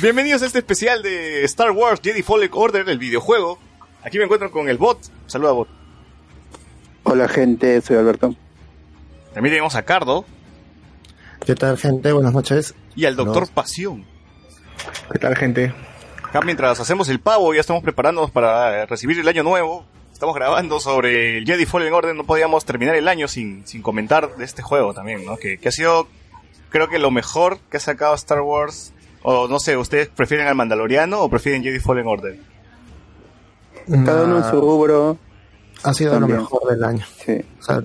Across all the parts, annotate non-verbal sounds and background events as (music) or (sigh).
Bienvenidos a este especial de Star Wars Jedi Fallen Order, el videojuego. Aquí me encuentro con el bot. Saluda, bot. Hola, gente, soy Alberto. También tenemos a Cardo ¿Qué tal, gente? Buenas noches. y al Doctor Nos- Pasión. ¿Qué tal, gente? Acá mientras hacemos el pavo, ya estamos preparándonos para recibir el año nuevo. Estamos grabando sobre el Jedi Fallen Order. No podíamos terminar el año sin, sin comentar de este juego también, ¿no? Que, que ha sido, creo que lo mejor que ha sacado Star Wars. O no sé, ¿ustedes prefieren al Mandaloriano o prefieren Jedi Fallen Order? Cada uno en su Nah, rubro, ha sido también. lo mejor del año. sí. O sea,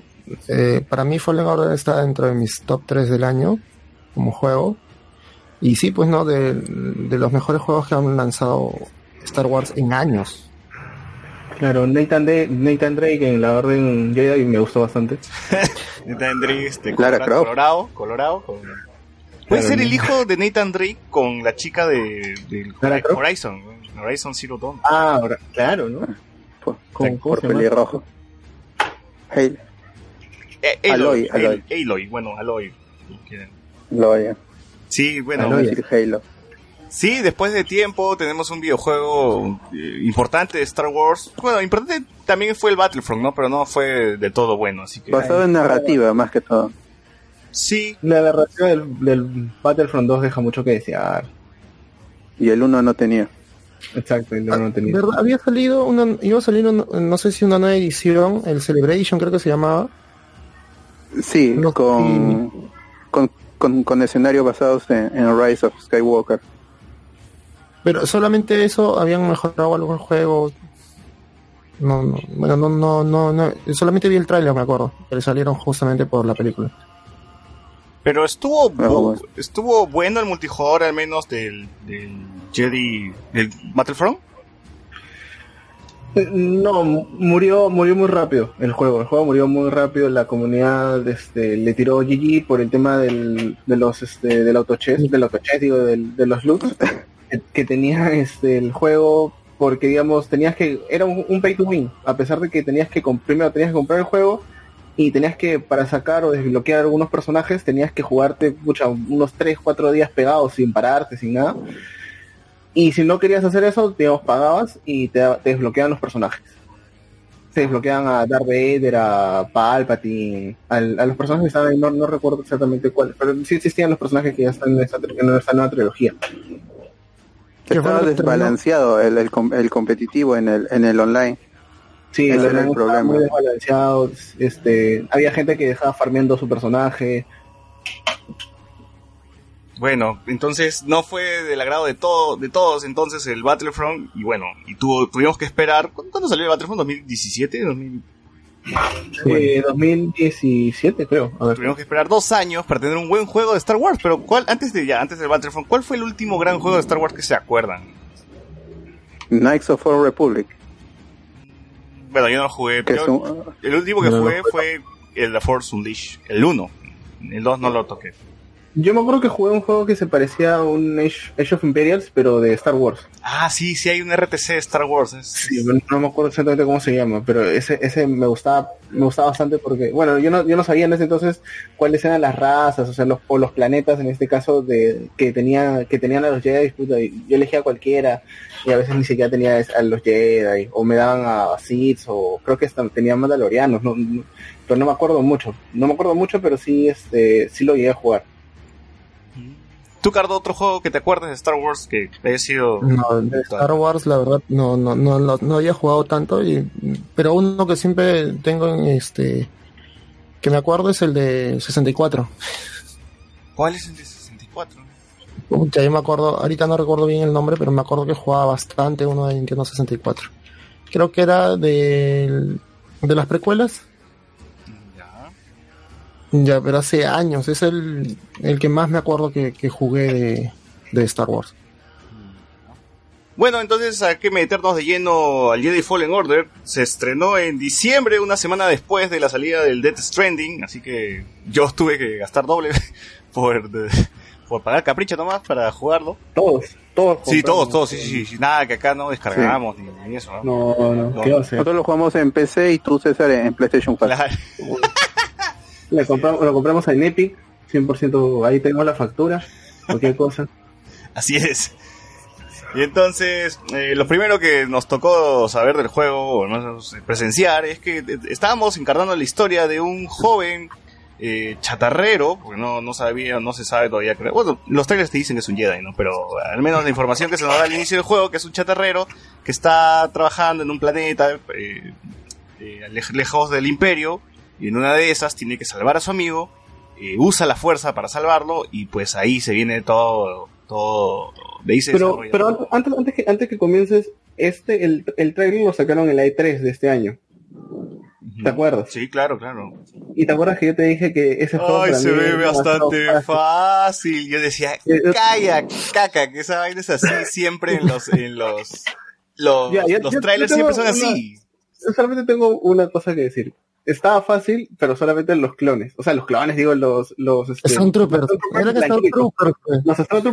eh, para mí Fallen Order está dentro de mis top 3 del año como juego. Y sí, pues no, de, de los mejores juegos que han lanzado Star Wars en años. Claro, Nathan, De- Nathan Drake en la Orden Jedi me gustó bastante. (laughs) Nathan Drake, este, Lara Colorado. Colorado, Colorado, con- Puede Claro, ser el (laughs) hijo de Nathan Drake con la chica de. Horizon. Horizon Zero Dawn. Ah, ahora, claro, ¿no? Por, ¿Cómo, cómo por pelirrojo. Hey, Eh, Aloy, Aloy, Aloy. Aloy, Aloy, bueno, Aloy. oye. Sí, bueno, Aloy. Halo. sí, después de tiempo tenemos un videojuego eh, importante de Star Wars. Bueno, importante también fue el Battlefront, ¿no? Pero no fue de todo bueno, así que... Basado en narrativa, más que todo. Sí, La narrativa del, del Battlefront 2 deja mucho que desear. Y el uno no tenía. Exacto, y no, no tenía. ¿Verdad? Había salido una, iba a salir, una- no sé si una nueva edición, el Celebration creo que se llamaba. Sí, No, con, con, con, con escenarios basados en, en Rise of Skywalker. Pero solamente eso, habían mejorado algo el juego. No, no, bueno, no, no, no, no, solamente vi el tráiler, me acuerdo, que le salieron justamente por la película. Pero estuvo, Ah, bu- bueno. estuvo bueno el multijugador al menos del, del Jedi, del Battlefront. Eh, No, murió, murió muy rápido el juego. El juego murió muy rápido. La comunidad este, le tiró GG por el tema del, de los este, del autochess, del autochess, digo, del- de los loots (laughs) que, que tenía este el juego. Porque digamos, tenías que, era un, un pay to win, a pesar de que tenías que, primero tenías que comprar el juego y tenías que, para sacar o desbloquear algunos personajes, tenías que jugarte pucha, unos 3, 4 días pegados sin pararte, sin nada. Y si no querías hacer eso, digamos, pagabas y te, te desbloqueaban los personajes. Se desbloqueaban a Darth Vader, a Palpatine, al- a los personajes que estaban ahí, no, no recuerdo exactamente cuáles, pero sí existían los personajes que ya están en esta, en esta nueva trilogía. ¿Qué fue Estaba desbalanceado el, el, el competitivo en el, en el online. Sí, Ese era el problema. muy desbalanceados, este, había gente que dejaba farmeando su personaje, Bueno, entonces no fue del agrado de todo, de todos entonces el Battlefront y bueno, y tuvo, tuvimos que esperar. ¿Cuándo salió el Battlefront? ¿2017? 2000 eh, 2017 creo. A ver. Tuvimos que esperar dos años para tener un buen juego de Star Wars. Pero ¿cuál, antes de ya, antes del Battlefront, ¿cuál fue el último gran juego de Star Wars que se acuerdan? Knights of Old Republic. Bueno, yo no lo jugué. Pero El último que No jugué fue el The Force Unleashed, el 1. El 2 no lo toqué. Yo me acuerdo que jugué un juego que se parecía a un Age, Age of Imperials, pero de Star Wars. Ah, sí, sí hay un RTC de Star Wars. es- Sí, no, no me acuerdo exactamente cómo se llama, pero ese, ese me gustaba, me gustaba bastante porque, bueno, yo no, yo no sabía en ese entonces cuáles eran las razas, o sea, los, o los planetas en este caso de que tenía, que tenían a los Jedi, puta, y yo elegía cualquiera, y a veces ni siquiera tenía a los Jedi, o me daban a Sith, o creo que hasta tenía Mandalorianos, no, no- pero no me acuerdo mucho, no me acuerdo mucho, pero sí, este, sí lo llegué a jugar. ¿Tú, Cardo, otro juego que te acuerdes de Star Wars que haya sido... No, de Star Wars la verdad no, no, no, no, no había jugado tanto, y, pero uno que siempre tengo en este, que me acuerdo es el de 64. ¿Cuál es el de 64? Pucha, yo me acuerdo, ahorita no recuerdo bien el nombre, pero me acuerdo que jugaba bastante uno de Nintendo 64. Creo que era de, de las precuelas. Ya. Pero hace años. Es el, el que más me acuerdo que, que jugué de, de Star Wars. Bueno, entonces hay que meternos de lleno al Jedi Fallen Order. Se estrenó en diciembre, una semana después de la salida del Death Stranding, así que yo tuve que gastar doble (laughs) por, de- por pagar capricho nomás para jugarlo. Todos, todos. Sí, todos, todos, sí, sí, sí, nada que acá no descargamos ni, ni eso, ¿no? No, no, No. ¿qué va a hacer? Nosotros lo jugamos en PC y tú, César, en PlayStation 4. Claro. (laughs) Le compramos, lo compramos en Epic, 100%, ahí tenemos la factura, cualquier (laughs) cosa. Así es. Y entonces, eh, lo primero que nos tocó saber del juego, o no presenciar, es que eh, estábamos encarnando la historia de un joven eh, chatarrero, porque no, no sabía, no se sabe todavía. Bueno, los trailers te dicen que es un Jedi, ¿no? Pero al menos la información que se nos da al inicio del juego, que es un chatarrero que está trabajando en un planeta eh, eh, lej- lejos del imperio, y en una de esas tiene que salvar a su amigo, eh, usa la fuerza para salvarlo, y pues ahí se viene todo, todo, de ahí se Pero, pero antes, antes, que, antes que comiences, este, el, el trailer lo sacaron en la E3 de este año. ¿Te acuerdas? Sí, claro, claro. Y te acuerdas que yo te dije que ese juego Ay, se ve bastante fácil. fácil. Yo decía, calla, caca, que esa vaina es así siempre en los, en los, los, Ya, los trailers siempre son una- así. Yo solamente tengo una cosa que decir. Estaba fácil, pero solamente en los clones. O sea, los clones, digo, los... los este, Stormtroopers. los Stormtroopers blanquitos.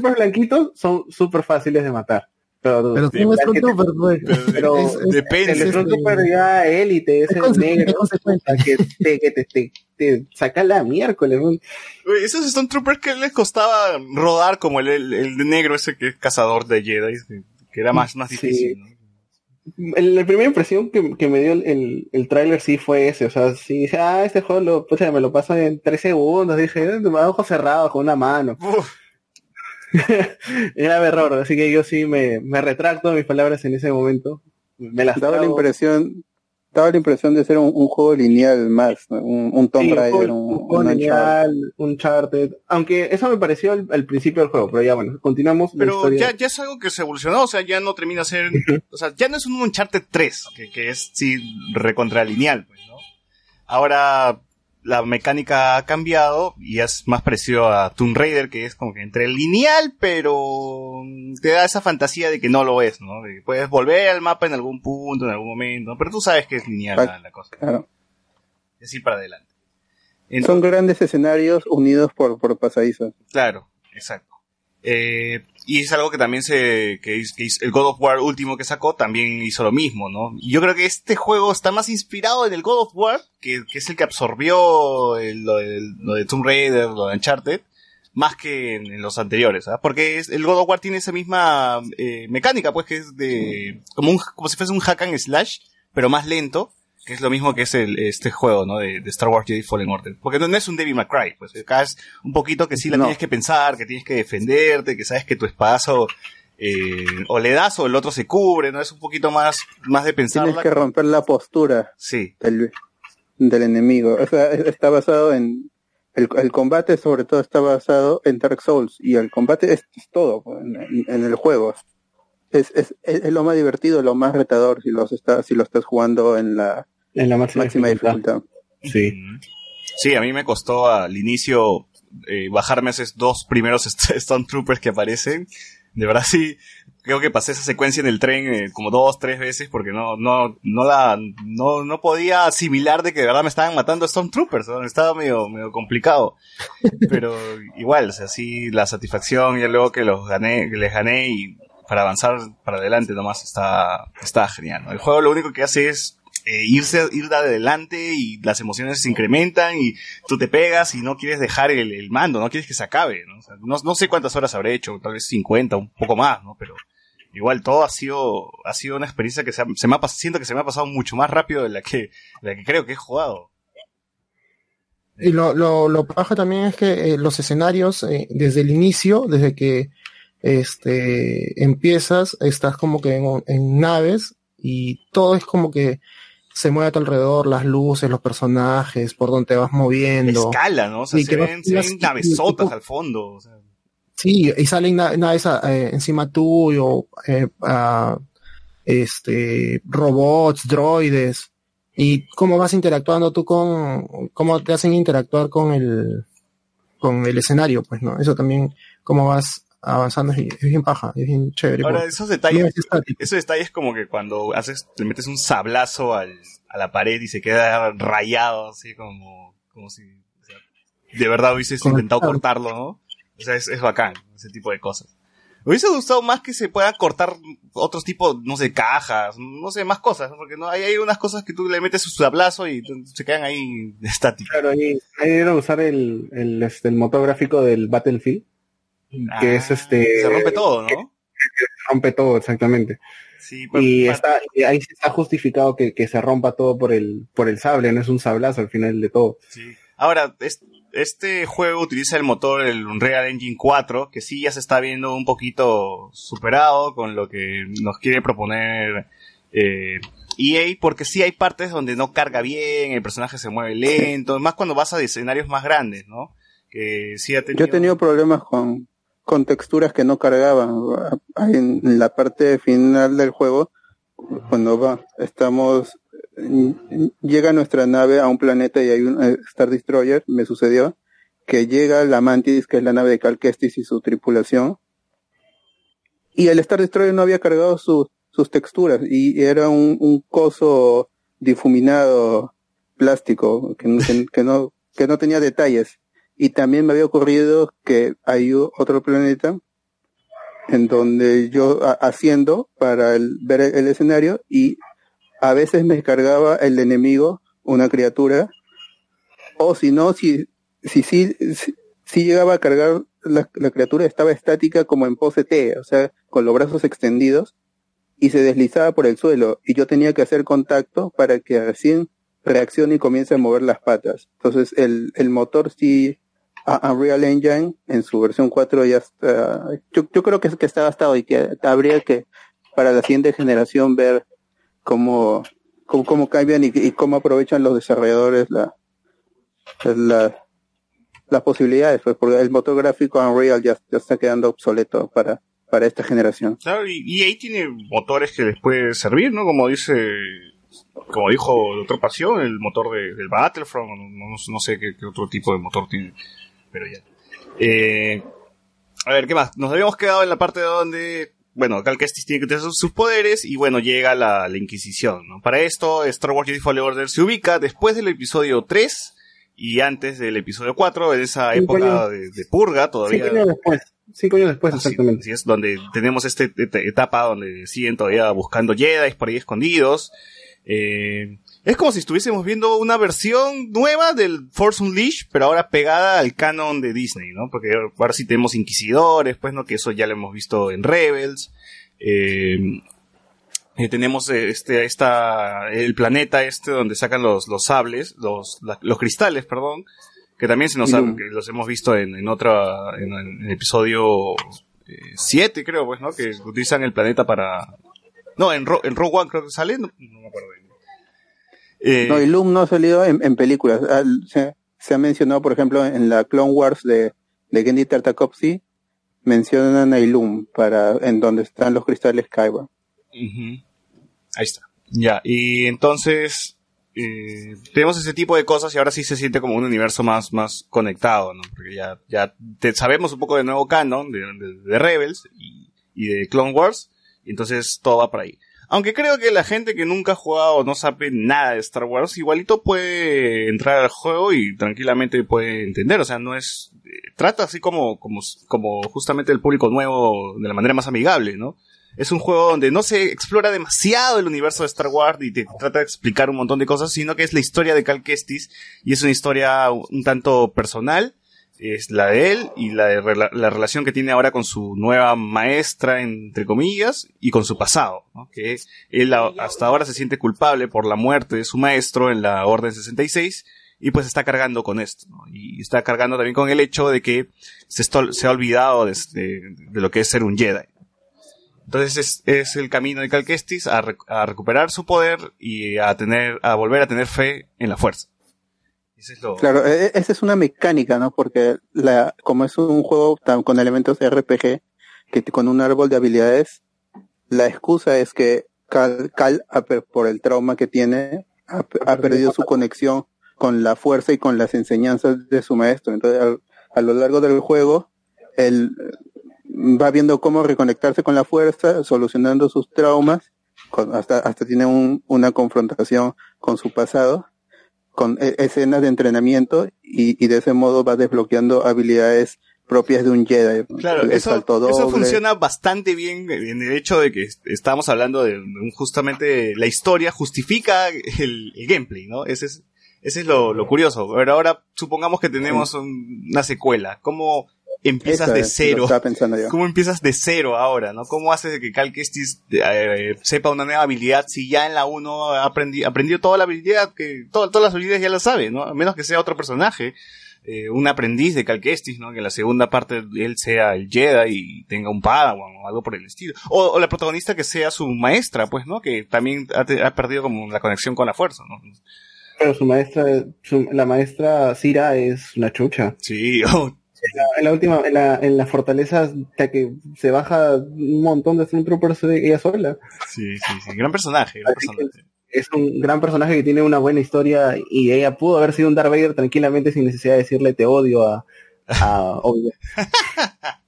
Pues. Blanquitos son súper fáciles de matar. Pero, Pero es- depende. el Stormtrooper ya élite, ese Es negro, que te, que te, te, te saca la miércoles. ¿no? Esos Stormtroopers que les costaba rodar como el, el, negro ese que es cazador de Jedi, que, que era más, más Sí. difícil. La primera impresión que, que me dio el, el, el tráiler sí fue ese, o sea, sí dije, ah, este juego lo, pucha, me lo paso en tres segundos, dije, "Eh, a ojos cerrados, con una mano. (laughs) (laughs) Era error, así que yo sí me, me retracto de mis palabras en ese momento. Me las Daba la impresión, daba la impresión de ser un, un juego lineal más, un, un Tomb Sí, un Raider, un, un juego un lineal, Uncharted, aunque eso me pareció al, al principio del juego, pero ya bueno, continuamos. Pero ya, ya es algo que se evolucionó, o sea, ya no termina a ser, o sea, ya no es un Uncharted 3, que, que es, sí, recontralineal, pues, ¿no? Ahora, la mecánica ha cambiado y es más parecido a Tomb Raider, que es como que entre lineal, pero te da esa fantasía de que no lo es, ¿no? De que puedes volver al mapa en algún punto, en algún momento, pero tú sabes que es lineal la, la cosa. Claro. Es ir para adelante. Son grandes escenarios unidos por, por pasadizos. Claro, exacto. Eh, y es algo que también se, que, que el God of War último que sacó también hizo lo mismo, ¿no? Y yo creo que este juego está más inspirado en el God of War, que, que es el que absorbió el- lo, de Tomb Raider, lo de Uncharted, más que en, en los anteriores, ¿ah? Porque es- el God of War tiene esa misma eh, mecánica, pues que es de, como un, como si fuese un hack and slash, pero más lento, que es lo mismo que es el, este juego, ¿no? De, de Star Wars Jedi Fallen Order. Porque no, no es un Devil May Cry, pues acá es un poquito que sí la No. tienes que pensar, que tienes que defenderte, que sabes que tu espadazo eh, o le das o el otro se cubre, ¿no? Es un poquito más, más de pensar. Tienes que romper la postura Sí, del, del enemigo. O sea, es- está basado en... El, el combate sobre todo está basado en Dark Souls y el combate es, es todo pues, en, el juego. Es, es, es, es lo más divertido, lo más retador si, los está, si lo estás jugando en la en la máxima, máxima dificultad. dificultad. Sí. Sí, a mí me costó al inicio eh, bajarme esos dos primeros (laughs) St- Stormtroopers que aparecen. De verdad sí, creo que pasé esa secuencia en el tren eh, como dos, tres veces porque no, no, no la, no, no podía asimilar de que de verdad me estaban matando Stormtroopers, ¿no? estaba medio, medio complicado. Pero (laughs) igual, o sea, sí, la satisfacción y luego que los gané, que les gané y para avanzar para adelante nomás está, está genial, ¿no? El juego lo único que hace es eh, irse, ir de adelante y las emociones se incrementan y tú te pegas y no quieres dejar el, el mando, no quieres que se acabe, ¿no? No, no sé cuántas horas habré hecho, tal vez 50, un poco más, ¿no? Pero igual todo ha sido, ha sido una experiencia que se, ha- se me ha, siento que se me ha pasado mucho más rápido de la que, de la que creo que he jugado. Y lo, lo, lo paja también es que eh, los escenarios, eh, desde el inicio, desde que este empiezas, estás como que en, en naves y todo es como que se mueve a tu alrededor, las luces, los personajes, por donde te vas moviendo. Escala, ¿no? O sea, se que ven, se tengas ven navesotas al fondo. o sea. Sí, y salen na- naves eh, encima tuyo, eh, este, robots, droides, y cómo vas interactuando tú con, cómo te hacen interactuar con el, con el escenario, pues, ¿no? Eso también, cómo vas avanzando, es, es bien paja, es bien chévere. Ahora, porque esos detalles, esos detalles como que cuando haces, le metes un sablazo al, a la pared y se queda rayado, así como, como si, o sea, de verdad hubieses el intentado cortarlo, ¿no? O sea, es, es bacán, ese tipo de cosas. Me hubiese gustado más que se pueda cortar otros tipos, no sé, cajas, no sé, más cosas, ¿no? porque no hay, hay unas cosas que tú le metes su sablazo y se quedan ahí (laughs) estáticas. Claro, ahí, ahí debieron usar el, el, este, el motor gráfico del Battlefield, que Ah, es este... Se rompe todo, ¿no? rompe todo, exactamente. Sí, pues, y está, y ahí sí está justificado que, que se rompa todo por el, por el sable, no es un sablazo al final de todo. Sí. Ahora, es- este juego utiliza el motor, el Unreal Engine 4, que sí ya se está viendo un poquito superado con lo que nos quiere proponer eh, EA, porque sí hay partes donde no carga bien, el personaje se mueve lento, más cuando vas a escenarios más grandes, ¿no? Que sí ha tenido... Yo he tenido problemas con, con texturas que no cargaban. En, la parte final del juego, cuando va, estamos, llega nuestra nave a un planeta y hay un eh, Star Destroyer, me sucedió, que llega la Mantis, que es la nave de Cal Kestis y su tripulación, y el Star Destroyer no había cargado sus texturas y era un, un coso difuminado plástico que no que no tenía detalles y también me había ocurrido que hay otro planeta en donde yo ha- haciendo para el- ver el, escenario y a veces me cargaba el enemigo una criatura o si no si si si, si, si llegaba a cargar la, la criatura estaba estática como en pose T o sea con los brazos extendidos y se deslizaba por el suelo y yo tenía que hacer contacto para que recién reaccione y comience a mover las patas. Entonces el, el motor sí, Unreal Engine en su versión 4 ya está, yo, creo que, que está gastado y que habría que para la siguiente generación ver cómo, cómo, cómo cambian y, y cómo aprovechan los desarrolladores la, la- las posibilidades, pues porque el motor gráfico Unreal ya, ya está quedando obsoleto para, para esta generación. Claro, y EA tiene motores que les puede servir, ¿no? Como dice, como dijo Doctor Pasión, el motor de- del Battlefront, no, no- sé qué otro tipo de motor tiene, pero ya. Eh, a ver, ¿qué más? Nos habíamos quedado en la parte donde, bueno, Cal Kestis tiene que tener sus, poderes y bueno, llega la, la Inquisición, ¿no? Para esto, Star Wars Jedi Fallen Order se ubica después del episodio 3 y antes del episodio 4, en esa Cinco época de, de purga todavía. Cinco años después. Cinco años después, Así- exactamente. así es, donde tenemos esta etapa donde siguen todavía buscando Jedi por ahí escondidos. Eh, es como si estuviésemos viendo una versión nueva del Force Unleashed, pero ahora pegada al canon de Disney, ¿no? Porque ahora sí tenemos inquisidores, pues, ¿no? Que eso ya lo hemos visto en Rebels. Eh, eh, tenemos eh, este, esta, el planeta este donde sacan los, los sables, los, la- los cristales, perdón, que también se nos ha- que los hemos visto en, en otra, en, en el episodio 7, creo, pues, ¿no? Que utilizan el planeta para, no, en, Ro- en Rogue One creo que sale, no, no me acuerdo bien. Eh, No, Ilum no ha salido en, en películas. Al- se, se ha mencionado, por ejemplo, en la Clone Wars de, de Gendy Tartakovsky, mencionan a Ilum para, en donde están los cristales. Ujú. Ahí está. Ya, y entonces eh, tenemos ese tipo de cosas y ahora sí se siente como un universo más, más conectado, ¿no? Porque ya, ya te- sabemos un poco de nuevo canon, de, de- de Rebels y, y de Clone Wars, y entonces todo va por ahí. Aunque creo que la gente que nunca ha jugado o no sabe nada de Star Wars, igualito puede entrar al juego y tranquilamente puede entender. O sea, no es, eh, trata así como, como, como justamente el público nuevo de la manera más amigable, ¿no? Es un juego donde no se explora demasiado el universo de Star Wars y te trata de explicar un montón de cosas, sino que es la historia de Cal Kestis y es una historia un tanto personal. Es la de él y la, de la relación que tiene ahora con su nueva maestra, entre comillas, y con su pasado. Que él hasta ahora se siente culpable por la muerte de su maestro en la Orden 66 y pues está cargando con esto. Y está cargando también con el hecho de que se, se ha olvidado de, de- de lo que es ser un Jedi. Entonces es, es el camino de Cal Kestis a, rec- a recuperar su poder y a tener, a volver a tener fe en la fuerza. Ese es lo, Claro, e- e- esa es una mecánica, ¿no? Porque la, como es un juego tan- con elementos de RPG, que con un árbol de habilidades, la excusa es que Cal, Cal por el trauma que tiene, ha, pe- ha perdido su conexión con la fuerza y con las enseñanzas de su maestro. Entonces, al- a lo largo del juego, él eh, va viendo cómo reconectarse con la fuerza, solucionando sus traumas, con- hasta, hasta tiene un- una confrontación con su pasado con e- escenas de entrenamiento y, y de ese modo va desbloqueando habilidades propias de un Jedi. Claro, eso, eso funciona bastante bien en el hecho de que est- estamos hablando de justamente la historia justifica el, el gameplay, ¿no? Ese es, ese es lo, lo curioso. Pero ahora supongamos que tenemos un- una secuela. ¿Cómo, empiezas Eso de es, lo cero? Estaba pensando yo. ¿Cómo empiezas de cero ahora, no? ¿Cómo haces de que Cal Kestis eh, sepa una nueva habilidad si ya en la 1 ha aprendi- aprendió toda la habilidad, que to- todas las habilidades ya las sabe, ¿no? A menos que sea otro personaje, eh, un aprendiz de Cal Kestis, ¿no? Que en la segunda parte él sea el Jedi y tenga un Padawan o algo por el estilo. O, o la protagonista que sea su maestra, pues, ¿no? Que también ha, te- ha perdido como la conexión con la fuerza, ¿no? Pero su maestra, su- la maestra Cira es una chucha. Sí, (laughs) oh, En la última, en la, en la fortaleza, hasta que se baja un montón de Stormtroopers ella sola. sí, sí, sí. Gran personaje, gran Así personaje. Es un gran personaje que tiene una buena historia y ella pudo haber sido un Darth Vader tranquilamente sin necesidad de decirle te odio a, a. (laughs)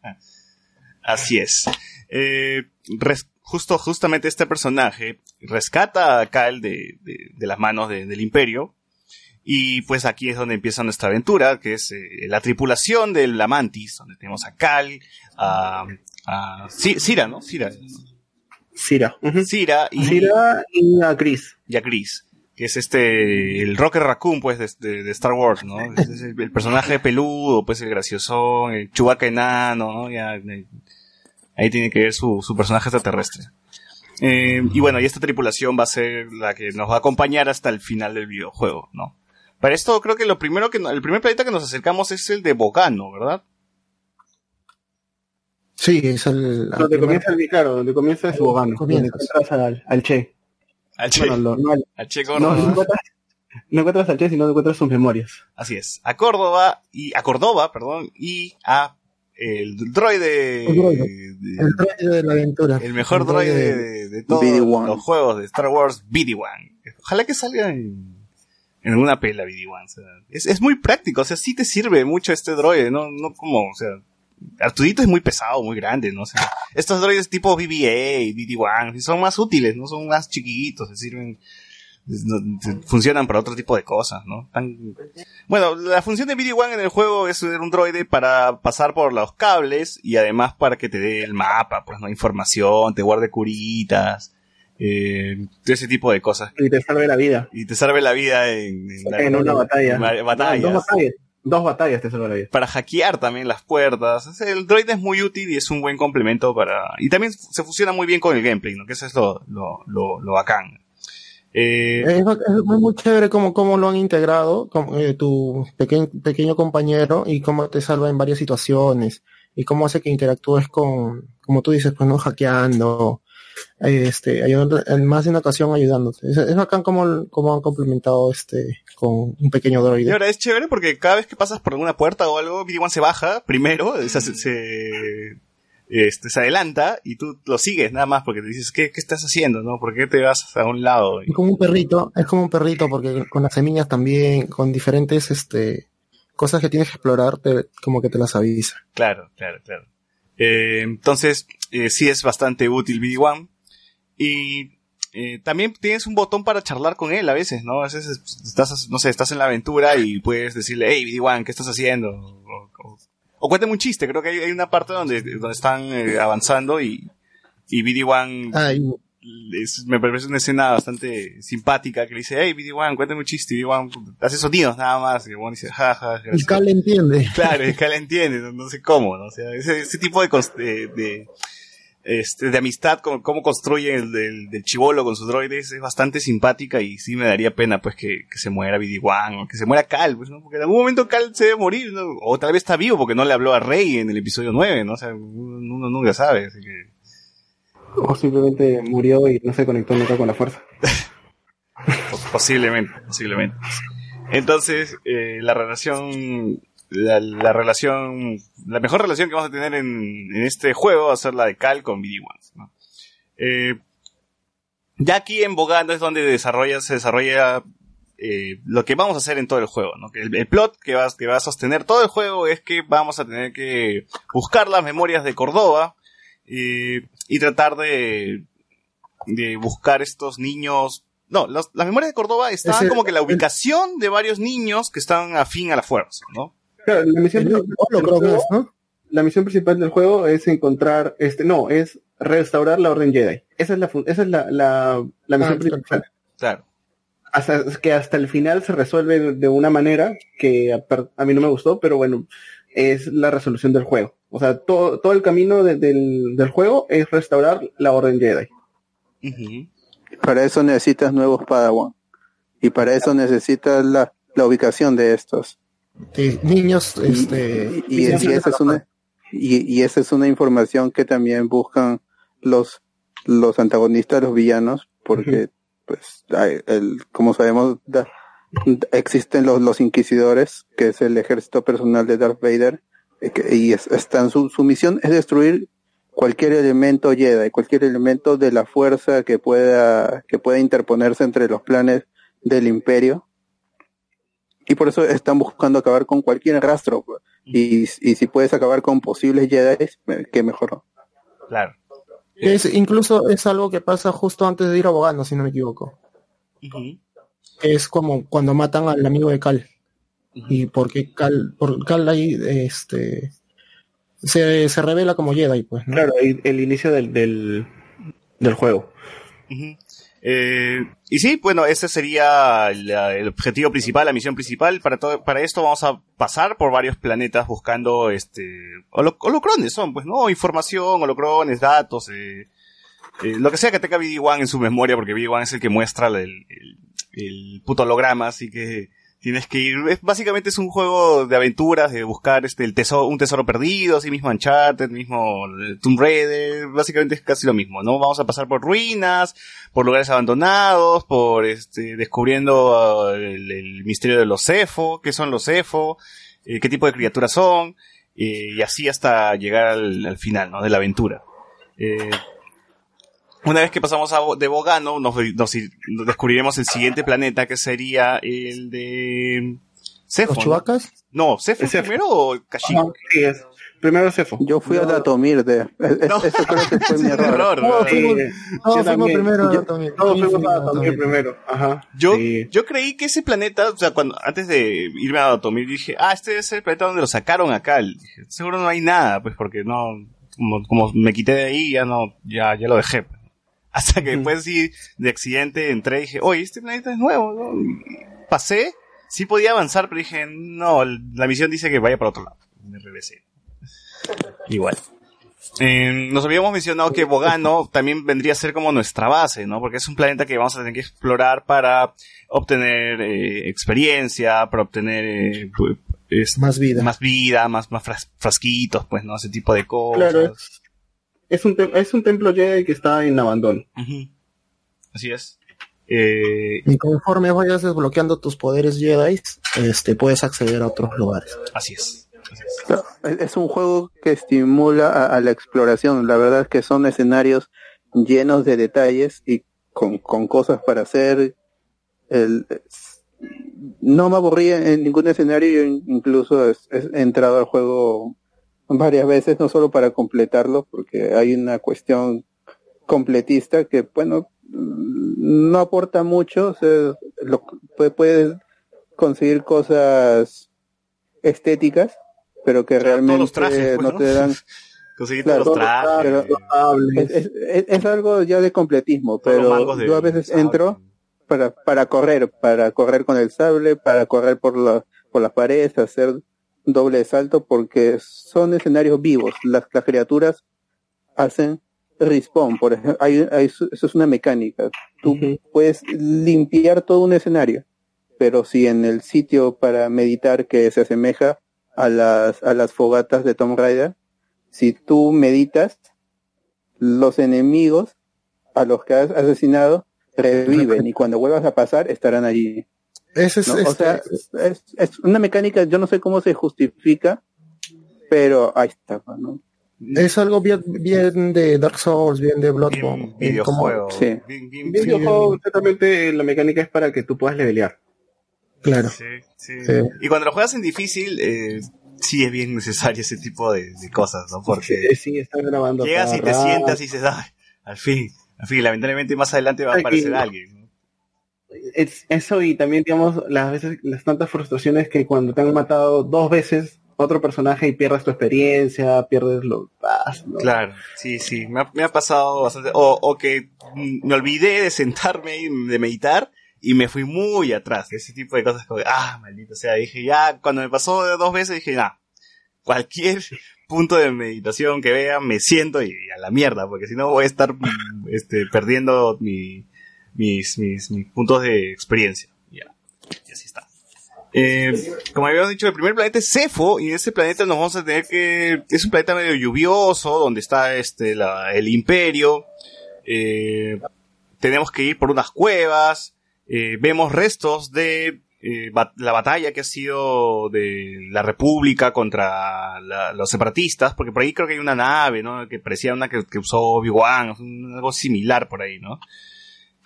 Así es. Eh, res- justo, justamente este personaje rescata a Cal de, de- de las manos de- del Imperio. Y pues aquí es donde empieza nuestra aventura, que es eh, la tripulación del Amantis, donde tenemos a Cal, a, a Ci- Cira, ¿no? Cira. Cira. Cira y, Cira y a Chris. y a Chris, que es este, el Rocker Raccoon, pues, de, de- de Star Wars, ¿no? Es, (laughs) es el, el personaje peludo, pues, el graciosón, el Chewbacca enano, ¿no? Ya, eh, ahí tiene que ver su, su personaje extraterrestre. Eh, y bueno, y esta tripulación va a ser la que nos va a acompañar hasta el final del videojuego, ¿no? Para esto creo que lo primero que, no- el primer planeta que nos acercamos es el de Bogano, ¿verdad? Sí, es el... Donde comienza el claro, donde comienza. Comienzas. Donde encuentras al, al Che. Al Che, Bueno, lo- no, al- al Che no, Córdoba. no encuentras, no encuentras al Che, sino encuentras sus memorias. Así es. A Córdoba y a Córdoba, perdón, y a el droide, El droide. de- El droide de la aventura. el mejor El droide droide de, de todos BD-1. los juegos de Star Wars, BD-1. Ojalá que salga en, en una pela BD-1. o sea, es, es muy práctico, o sea, sí te sirve mucho este droide, no, no como, o sea, Artudito es muy pesado, muy grande, ¿no? O sea, estos droides tipo BB-8 y BD-1 sí son más útiles, ¿no? Son más chiquitos, se sirven, funcionan para otro tipo de cosas, ¿no? Bueno, la función de BD-1 en el juego es ser un droide para pasar por los cables y además para que te dé el mapa, pues, ¿no? Información, te guarde curitas, eh, ese tipo de cosas. Y te salve la vida. Y te salve la vida en, la- En una batalla. en ba- batallas. Dos batallas. Dos batallas te salva la vida. Para hackear también las puertas. El droide es muy útil y es un buen complemento para... Y también se fusiona muy bien con el gameplay, ¿no? Que eso es lo, lo, lo, lo bacán. Eh, Es, es muy chévere cómo, cómo lo han integrado, como, eh, tu pequeño, pequeño compañero y cómo te salva en varias situaciones y cómo hace que interactúes con, como tú dices, pues no hackeando, este, ayudando, en más de una ocasión ayudándote. Es, es bacán cómo, cómo han complementado este con un pequeño Y droide. ahora es chévere porque cada vez que pasas por alguna puerta o algo, BD-1 se baja primero, se- este, se adelanta y tú lo sigues nada más porque te dices, ¿qué, qué estás haciendo? ¿No? ¿Por qué te vas a un lado? Es como un perrito, es como un perrito porque con las semillas también, con diferentes este cosas que tienes que explorar, te- como que te las avisa. Claro, claro, claro. Eh, entonces, eh, sí es bastante útil BD-1. Y eh, también tienes un botón para charlar con él a veces, ¿no? A veces estás, no sé, estás en la aventura y puedes decirle, hey, BD-1, ¿qué estás haciendo? O, o- o cuéntame un chiste, creo que hay, hay una parte donde, donde están eh, avanzando y, y BD-1 Ah, y es- me parece una escena bastante simpática que le dice, hey, BD-1, cuéntame un chiste, y BD-1 hace sonidos nada más, y el dice, jaja, y Cal entiende. Claro, que él entiende, no, no sé cómo, ¿no? O sea, ese, ese tipo de, de, de, este, de amistad, como, cómo construye el del, del chivolo con sus droides, es bastante simpática y sí me daría pena, pues, que, que se muera BD-1 o que se muera Cal, pues, ¿no? Porque en algún momento Cal se debe morir, ¿no? O tal vez está vivo porque no le habló a Rey en el episodio 9, ¿no? O sea, uno, nunca sabe, así que... O simplemente murió y no se conectó nunca con la fuerza. Pos- (laughs) Posiblemente, posiblemente. Entonces, eh, la relación, la, la relación, la mejor relación que vamos a tener en, en este juego va a ser la de Cal con BD-1. ¿no? Eh, ya aquí en Bogando es donde desarrolla, se desarrolla eh, lo que vamos a hacer en todo el juego. ¿no? El, el plot que va, que va a sostener todo el juego es que vamos a tener que buscar las memorias de Córdoba eh, y tratar de, de buscar estos niños no, los- las memorias de Córdoba estaban Ese- como que la ubicación de varios niños que estaban afín a la fuerza, ¿no? Claro, la misión, juego- ¿no? la misión principal del juego es encontrar, este, no, es restaurar la Orden Jedi. Esa es la, esa es la, la, la misión Ah, principal. Claro. Hasta, que hasta el final se resuelve de, una manera que a, mí no me gustó, pero bueno, es la resolución del juego. O sea, todo, todo el camino de- del, del juego es restaurar la Orden Jedi. Para eso necesitas nuevos Padawan. Y para eso necesitas la, la ubicación de estos. De niños, este, y, y- y esa es una y, esa es una información que también buscan los los antagonistas, los villanos, porque pues hay- el, como sabemos da- existen los los inquisidores, que es el ejército personal de Darth Vader, eh, y es- están su, su misión es destruir cualquier elemento Jedi, cualquier elemento de la fuerza que pueda que pueda interponerse entre los planes del Imperio y por eso están buscando acabar con cualquier rastro. pues. Y, y si puedes acabar con posibles Jedi, eh, qué mejor. Claro. es, incluso es algo que pasa justo antes de ir a Bogano, si no me equivoco. Es como cuando matan al amigo de Cal. Y porque Cal, por Cal ahí, este, se, se revela como Jedi, pues, ¿no? Claro, el inicio del, del, del juego. Eh, y sí, bueno, ese sería el objetivo principal, la misión principal. Para todo, para esto vamos a pasar por varios planetas buscando este holo- holocrones son, pues, ¿no? Información, holocrones, datos, eh, eh, lo que sea que tenga BD-1 en su memoria, porque BD-1 es el que muestra el, el, el puto holograma, así que tienes que ir. Es, básicamente es un juego de aventuras, de buscar este el tesoro, un tesoro perdido, así mismo Uncharted, mismo Tomb Raider, básicamente es casi lo mismo, ¿no? Vamos a pasar por ruinas, por lugares abandonados, por este descubriendo ah, el, el misterio de los Cefo, qué son los Cefo, eh, qué tipo de criaturas son, eh, y así hasta llegar al, al final, ¿no? De la aventura. Eh, una vez que pasamos a, Bo- de Bogano, nos, nos ir- descubriremos el siguiente planeta que sería el de Cefo. Los ¿no? chubacas, No, ¿Cefo Cefo. primero o Kashyyyk? Ajá, sí, es. Primero Cefo. Yo fui a No. Datomir de, No. eso creo que fue (laughs) mi error. error, No, fuimos- primero Yo- a Datomir. Todos También fuimos fui a Datomir Datomir. primero. Ajá. Yo, Sí. yo creí que ese planeta, o sea, cuando, antes de irme a Datomir, dije, ah, este es el planeta donde lo sacaron acá. Dije, seguro no hay nada, pues, porque no, como, como me quité de ahí, ya no, ya, ya lo dejé. Pues. Hasta que después sí, de accidente entré y dije, oye, este planeta es nuevo, ¿no? Y pasé, sí podía avanzar, pero dije, no, la misión dice que vaya para otro lado. Me regresé. Igual. Eh, nos habíamos mencionado que Bogano también vendría a ser como nuestra base, ¿no? Porque es un planeta que vamos a tener que explorar para obtener eh, experiencia, para obtener eh, pu- es- Más vida. más vida, más, más fras- frasquitos, pues, ¿no? Ese tipo de cosas. Claro, es, un tem- es un templo Jedi que está en abandono. Así es. Eh, Y conforme vayas desbloqueando tus poderes Jedi, este, puedes acceder a otros lugares. así es. Así es. Un juego que estimula a, a la exploración. La verdad es que son escenarios llenos de detalles y con, con cosas para hacer. El, es- no me aburrí en ningún escenario. Yo in- incluso he entrado al juego varias veces, no solo para completarlo, porque hay una cuestión completista que, bueno, no aporta mucho. O sea, lo, puede- puedes conseguir cosas estéticas, pero que Claro, realmente los trajes, pues, no ¿no? te dan. (laughs) Conseguir Claro, los trajes. Es, es, es- es algo ya de completismo, pero de yo a veces sable. entro para, para correr, para correr con el sable, para correr por, la, por las paredes, hacer doble salto, porque son escenarios vivos. Las, las criaturas hacen respawn, por ejemplo, hay, hay- eso es una mecánica. Tú puedes limpiar todo un escenario, pero si en el sitio para meditar que se asemeja a las, a las fogatas de Tomb Raider, si tú meditas, los enemigos a los que has asesinado reviven y cuando vuelvas a pasar estarán allí. Ese es, ¿no? O este, sea, es, es una mecánica, yo no sé cómo se justifica, pero ahí está, ¿no? es algo bien, bien de Dark Souls, bien de Bloodborne. Bien como- videojuego. sí. Bien, bien, videojuego, bien. exactamente la mecánica es para que tú puedas levelear. claro. Sí, sí. Sí. Y cuando lo juegas en difícil, eh, sí es bien necesario ese tipo de, de cosas, ¿no? Porque Sí, grabando. llegas y te rato. sientas y dices, "Ay, al fin, al fin, lamentablemente más adelante va a aparecer alguien. Es- eso y también, digamos, las veces, las tantas frustraciones que cuando te han matado dos veces otro personaje y pierdes tu experiencia, pierdes lo paz, ¿no? Claro, sí, sí, me ha, pasado bastante. O, o que me olvidé de sentarme y de meditar y me fui muy atrás. Ese tipo de cosas como, ah, maldito sea, dije, ya, cuando me pasó dos veces dije, ah, cualquier punto de meditación que vea, me siento y a la mierda, porque si no voy a estar mm, este, perdiendo mi, mis, mis, mis puntos de experiencia. Ya, y así está. Eh, como habíamos dicho, el primer planeta es Cefo, y en ese planeta nos vamos a tener que, es un planeta medio lluvioso, donde está este, el imperio, eh, tenemos que ir por unas cuevas, eh, vemos restos de bat- la batalla que ha sido de la República contra la- los separatistas, porque por ahí creo que hay una nave, ¿no? Que parecía una que, que usó Obi-Wan, algo similar por ahí, ¿no?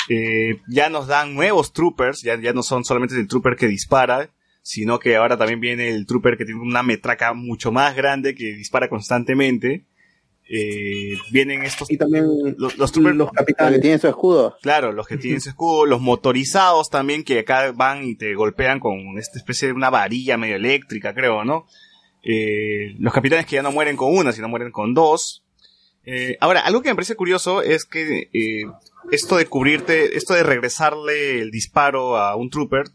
Eh, ya nos dan nuevos troopers, ya, ya no son solamente el trooper que dispara, sino que ahora también viene el trooper que tiene una metraca mucho más grande que dispara constantemente. Eh, vienen estos Y también los, los troopers, los La que capitanes. tiene su escudo. claro, los que tienen su escudo, los motorizados también que acá van y te golpean con esta especie de una varilla medio eléctrica, creo, ¿no? Eh, los capitanes que ya no mueren con una, sino mueren con dos. Eh, ahora, algo que me parece curioso es que esto de cubrirte, esto de regresarle el disparo a un trooper,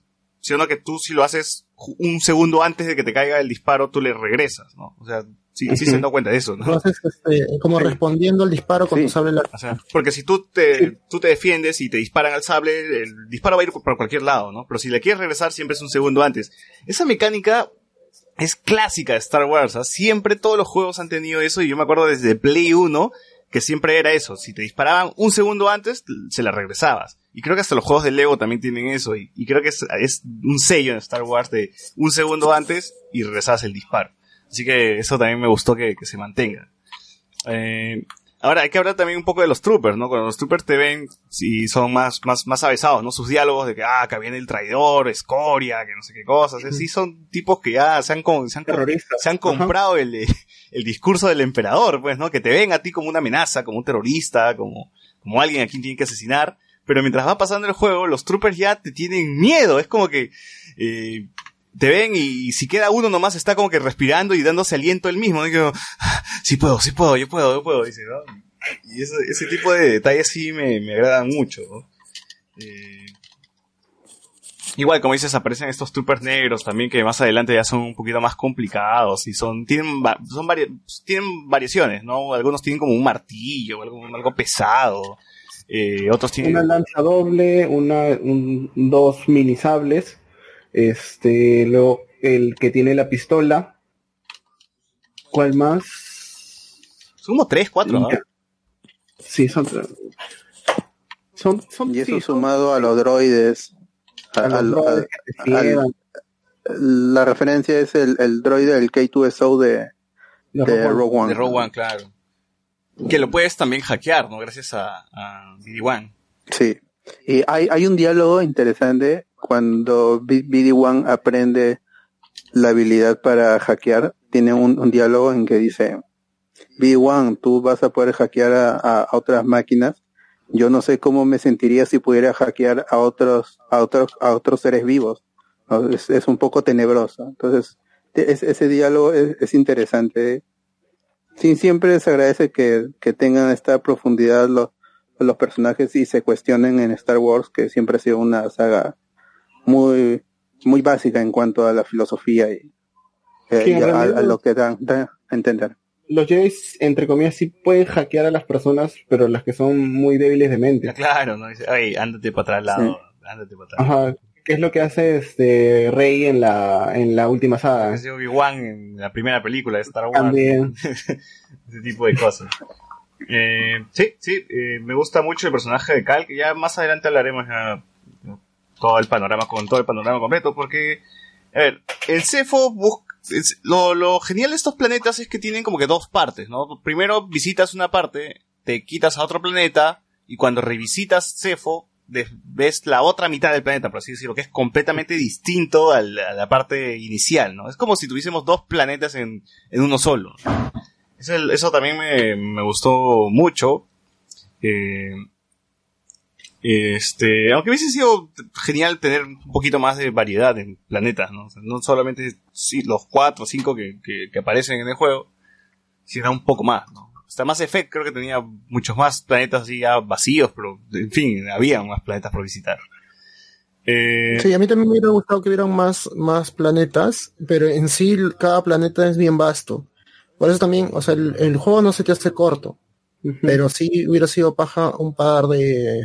sino que tú si lo haces un segundo antes de que te caiga el disparo, tú le regresas, ¿no? O sea, sí, sí se dado cuenta de eso, ¿no? Lo haces este, como Sí. respondiendo al disparo con Sí. tu sable láser. O sea, porque si tú te, tú te defiendes y te disparan al sable, el disparo va a ir por cualquier lado, ¿no? Pero si le quieres regresar, siempre es un segundo antes. Esa mecánica es clásica de Star Wars, ¿ah? Siempre todos los juegos han tenido eso y yo me acuerdo desde Play 1 que siempre era eso. Si te disparaban un segundo antes, se la regresabas. Y creo que hasta los juegos de Lego también tienen eso. Y, creo que es, es un sello en Star Wars de un segundo antes y regresabas el disparo. Así que eso también me gustó que, que se mantenga. Eh, ahora hay que hablar también un poco de los troopers, ¿no? Cuando los troopers te ven, si son más, más, más avesados, ¿no? Sus diálogos de que, ah, acá viene el traidor, escoria, que no sé qué cosas. Sí, son tipos que ya se han, con- se han, se han comprado el, el discurso del emperador, pues, ¿no? Que te ven a ti como una amenaza, como un terrorista, como, como alguien a quien tienen que asesinar. Pero mientras va pasando el juego, los troopers ya te tienen miedo. Es como que, eh, te ven y, si queda uno nomás está como que respirando y dándose aliento él mismo. ¿no? Y que, "Ah, sí puedo, sí puedo, yo puedo, yo puedo, dice, ¿no? Y eso- ese tipo de detalles sí me, me agradan mucho, ¿no? Eh, igual, como dices, aparecen estos troopers negros también que más adelante ya son un poquito más complicados y son, tienen, son vari- tienen variaciones, ¿no? Algunos tienen como un martillo, algo, algo pesado. Eh, otros tienen... Una lanza doble, una, un- dos mini sables, este, luego el que tiene la pistola. ¿Cuál más? Como tres, cuatro, ¿no? Ya. Sí, son son, son Y eso sí, son- sumado a los droides. a- a los al- droides al- que te ciegan, la referencia es el, el droide del K2SO de, de de Rogue One. Rogue One. De Rogue One, claro. Que lo puedes también hackear, ¿no? Gracias a, a BD-1. Sí. Y hay, hay un diálogo interesante cuando B- BD-1 aprende la habilidad para hackear. Tiene un, diálogo en que dice, BD-1, tú vas a poder hackear a, otras máquinas. Yo no sé cómo me sentiría si pudiera hackear a otros, a otros, a otros seres vivos. Es, un poco tenebroso. Entonces, ese diálogo es, es interesante. Sí, siempre se agradece que, tengan esta profundidad los personajes y se cuestionen en Star Wars, que siempre ha sido una saga muy, muy básica en cuanto a la filosofía y, eh, Sí, y a, lo que dan, da a entender. Los Jedi, entre comillas, sí pueden hackear a las personas, pero las que son muy débiles de mente. Claro, ¿no? Dice, ay, ándate para atrás al lado, ándate para atrás. Ajá. ¿Qué es lo que hace este Rey en la, en la última saga? Ese Obi-Wan en la primera película de Star Wars. También. (laughs) Ese tipo de cosas. Eh, sí, sí, eh, me gusta mucho el personaje de Cal, que ya más adelante hablaremos ya. Todo el panorama, con todo el panorama completo, porque, a ver, el Cefo busca, lo, lo genial de estos planetas es que tienen como que dos partes, ¿no? Primero visitas una parte, te quitas a otro planeta, y cuando revisitas Cefo, ves la otra mitad del planeta, por así decirlo, que es completamente distinto a la parte inicial, ¿no? Es como si tuviésemos dos planetas en, en uno solo. Eso, eso también me, me gustó mucho. Eh, este, aunque hubiese sido genial tener un poquito más de variedad en planetas, ¿no? O sea, no solamente sí, los cuatro o cinco que, que, que aparecen en el juego, sino un poco más, ¿no? Hasta Mass Effect creo que tenía muchos más planetas así ya vacíos, pero en fin, había más planetas por visitar. Eh, Sí, a mí también me hubiera gustado que hubieran más, más planetas, pero en sí cada planeta es bien vasto. Por eso también, o sea, el, el juego no se te hace corto, pero sí hubiera sido paja un par de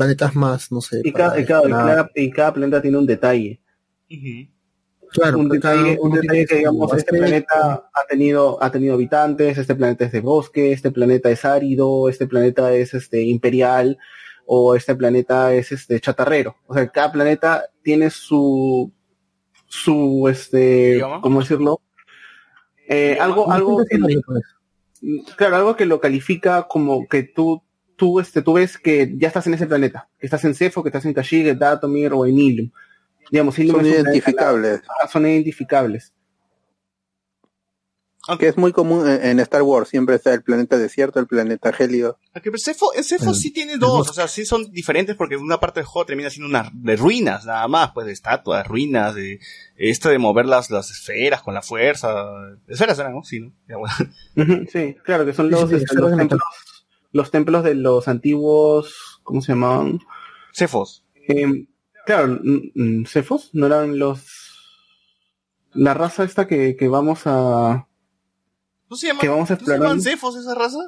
planetas más, no sé. y, para cada, y, cada, y cada- y cada planeta tiene un detalle. Claro, un detalle, un detalle que digamos este planeta ha tenido ha tenido habitantes este planeta es de bosque este planeta es árido este planeta es este imperial o este planeta es este chatarrero o sea cada planeta tiene su su este ¿Idioma? cómo decirlo Eh, algo algo que, escenarios, claro algo que lo califica como que tú tú este tú ves que ya estás en ese planeta que estás en Cefo que estás en Kashyyyk en Datomir o en Ilium digamos Ilium Son identificables. Son identificables Que es muy común en, Star Wars. Siempre está el planeta desierto, el planeta gélido. Aunque Cefo, en Cefo El- sí tiene dos, o sea, sí son diferentes porque una parte del juego termina siendo una de ruinas, nada más, pues de estatuas, ruinas, de esto de mover las, las esferas con la fuerza. Esferas eran, ¿no? Sí, ¿no? Ya, bueno. Ujú, Sí, claro, que son los, sí, este, sí, los sí, templos, los templos de los antiguos, ¿cómo se llamaban? Cefos. Em, claro, mm, mm, Cefos, no eran los, la raza esta que, que vamos a, ¿No se llaman, Que vamos a ¿no se llaman explorar. Cefos esa raza?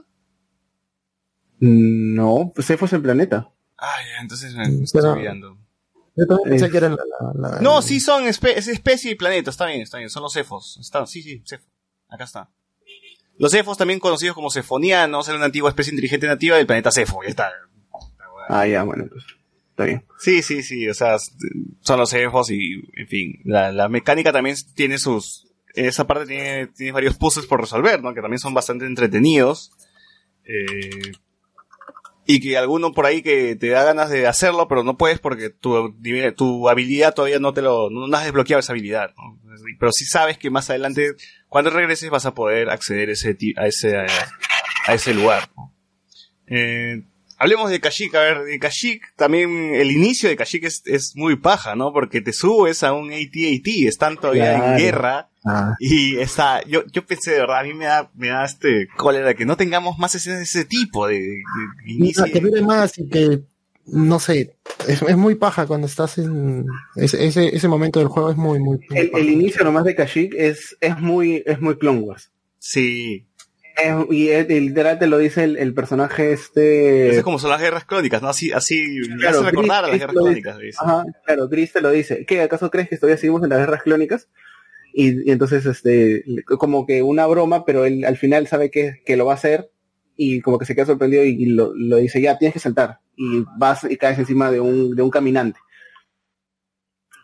Mm, no, Cefos es el planeta. Ah, ya, entonces me Mm, estoy pero- olvidando. Yo también pensé Es- que eran la, la- la- No, sí son espe- es especie y planeta, está bien, está bien, son los Cefos. Está, sí, sí, Cefo. Acá está. Los Cefos también conocidos como Cefonianos, eran una antigua especie inteligente nativa del planeta Cefo, ya está. Ah, ya, bueno, pues, está bien. Sí, sí, sí, o sea, son los Cefos y, en fin, la, la mecánica también tiene sus... Esa parte tiene, tiene varios puzzles por resolver, ¿no? Que también son bastante entretenidos. Eh, y que alguno por ahí que te da ganas de hacerlo, pero no puedes porque tu, tu habilidad todavía no te lo... No, has desbloqueado esa habilidad, ¿no? Pero sí sabes que más adelante, cuando regreses, vas a poder acceder ese, a, ese, a, ese lugar. Eh, Hablemos de Kashyyyk, a ver, de Kashyyyk, también el inicio de Kashyyyk es, es muy paja, ¿no? Porque te subes a un AT-AT, están todavía en guerra, Ah, y está, yo, yo pensé de verdad, a mí me da, me da este cólera que no tengamos más escenas de ese tipo, de, de- de inicio. que dure más y que, no sé, es, es muy paja cuando estás en ese, ese, ese momento del juego es muy, muy, muy El, paja. el inicio nomás de Kashyyyk es, es muy, es muy Clone Wars. Sí, Es- y es- y literal te lo dice el, el personaje este... es como son las guerras crónicas, ¿no? Así, así, me Claro, hace recordar a las guerras crónicas, dice. Ajá, claro, Gris te lo dice. ¿Qué, acaso crees que todavía seguimos en las guerras clónicas? Y, y entonces, este, como que una broma, pero él al final sabe que, que lo va a hacer y como que se queda sorprendido y, y lo, lo dice, ya, tienes que saltar. Y vas y caes encima de un, de un caminante.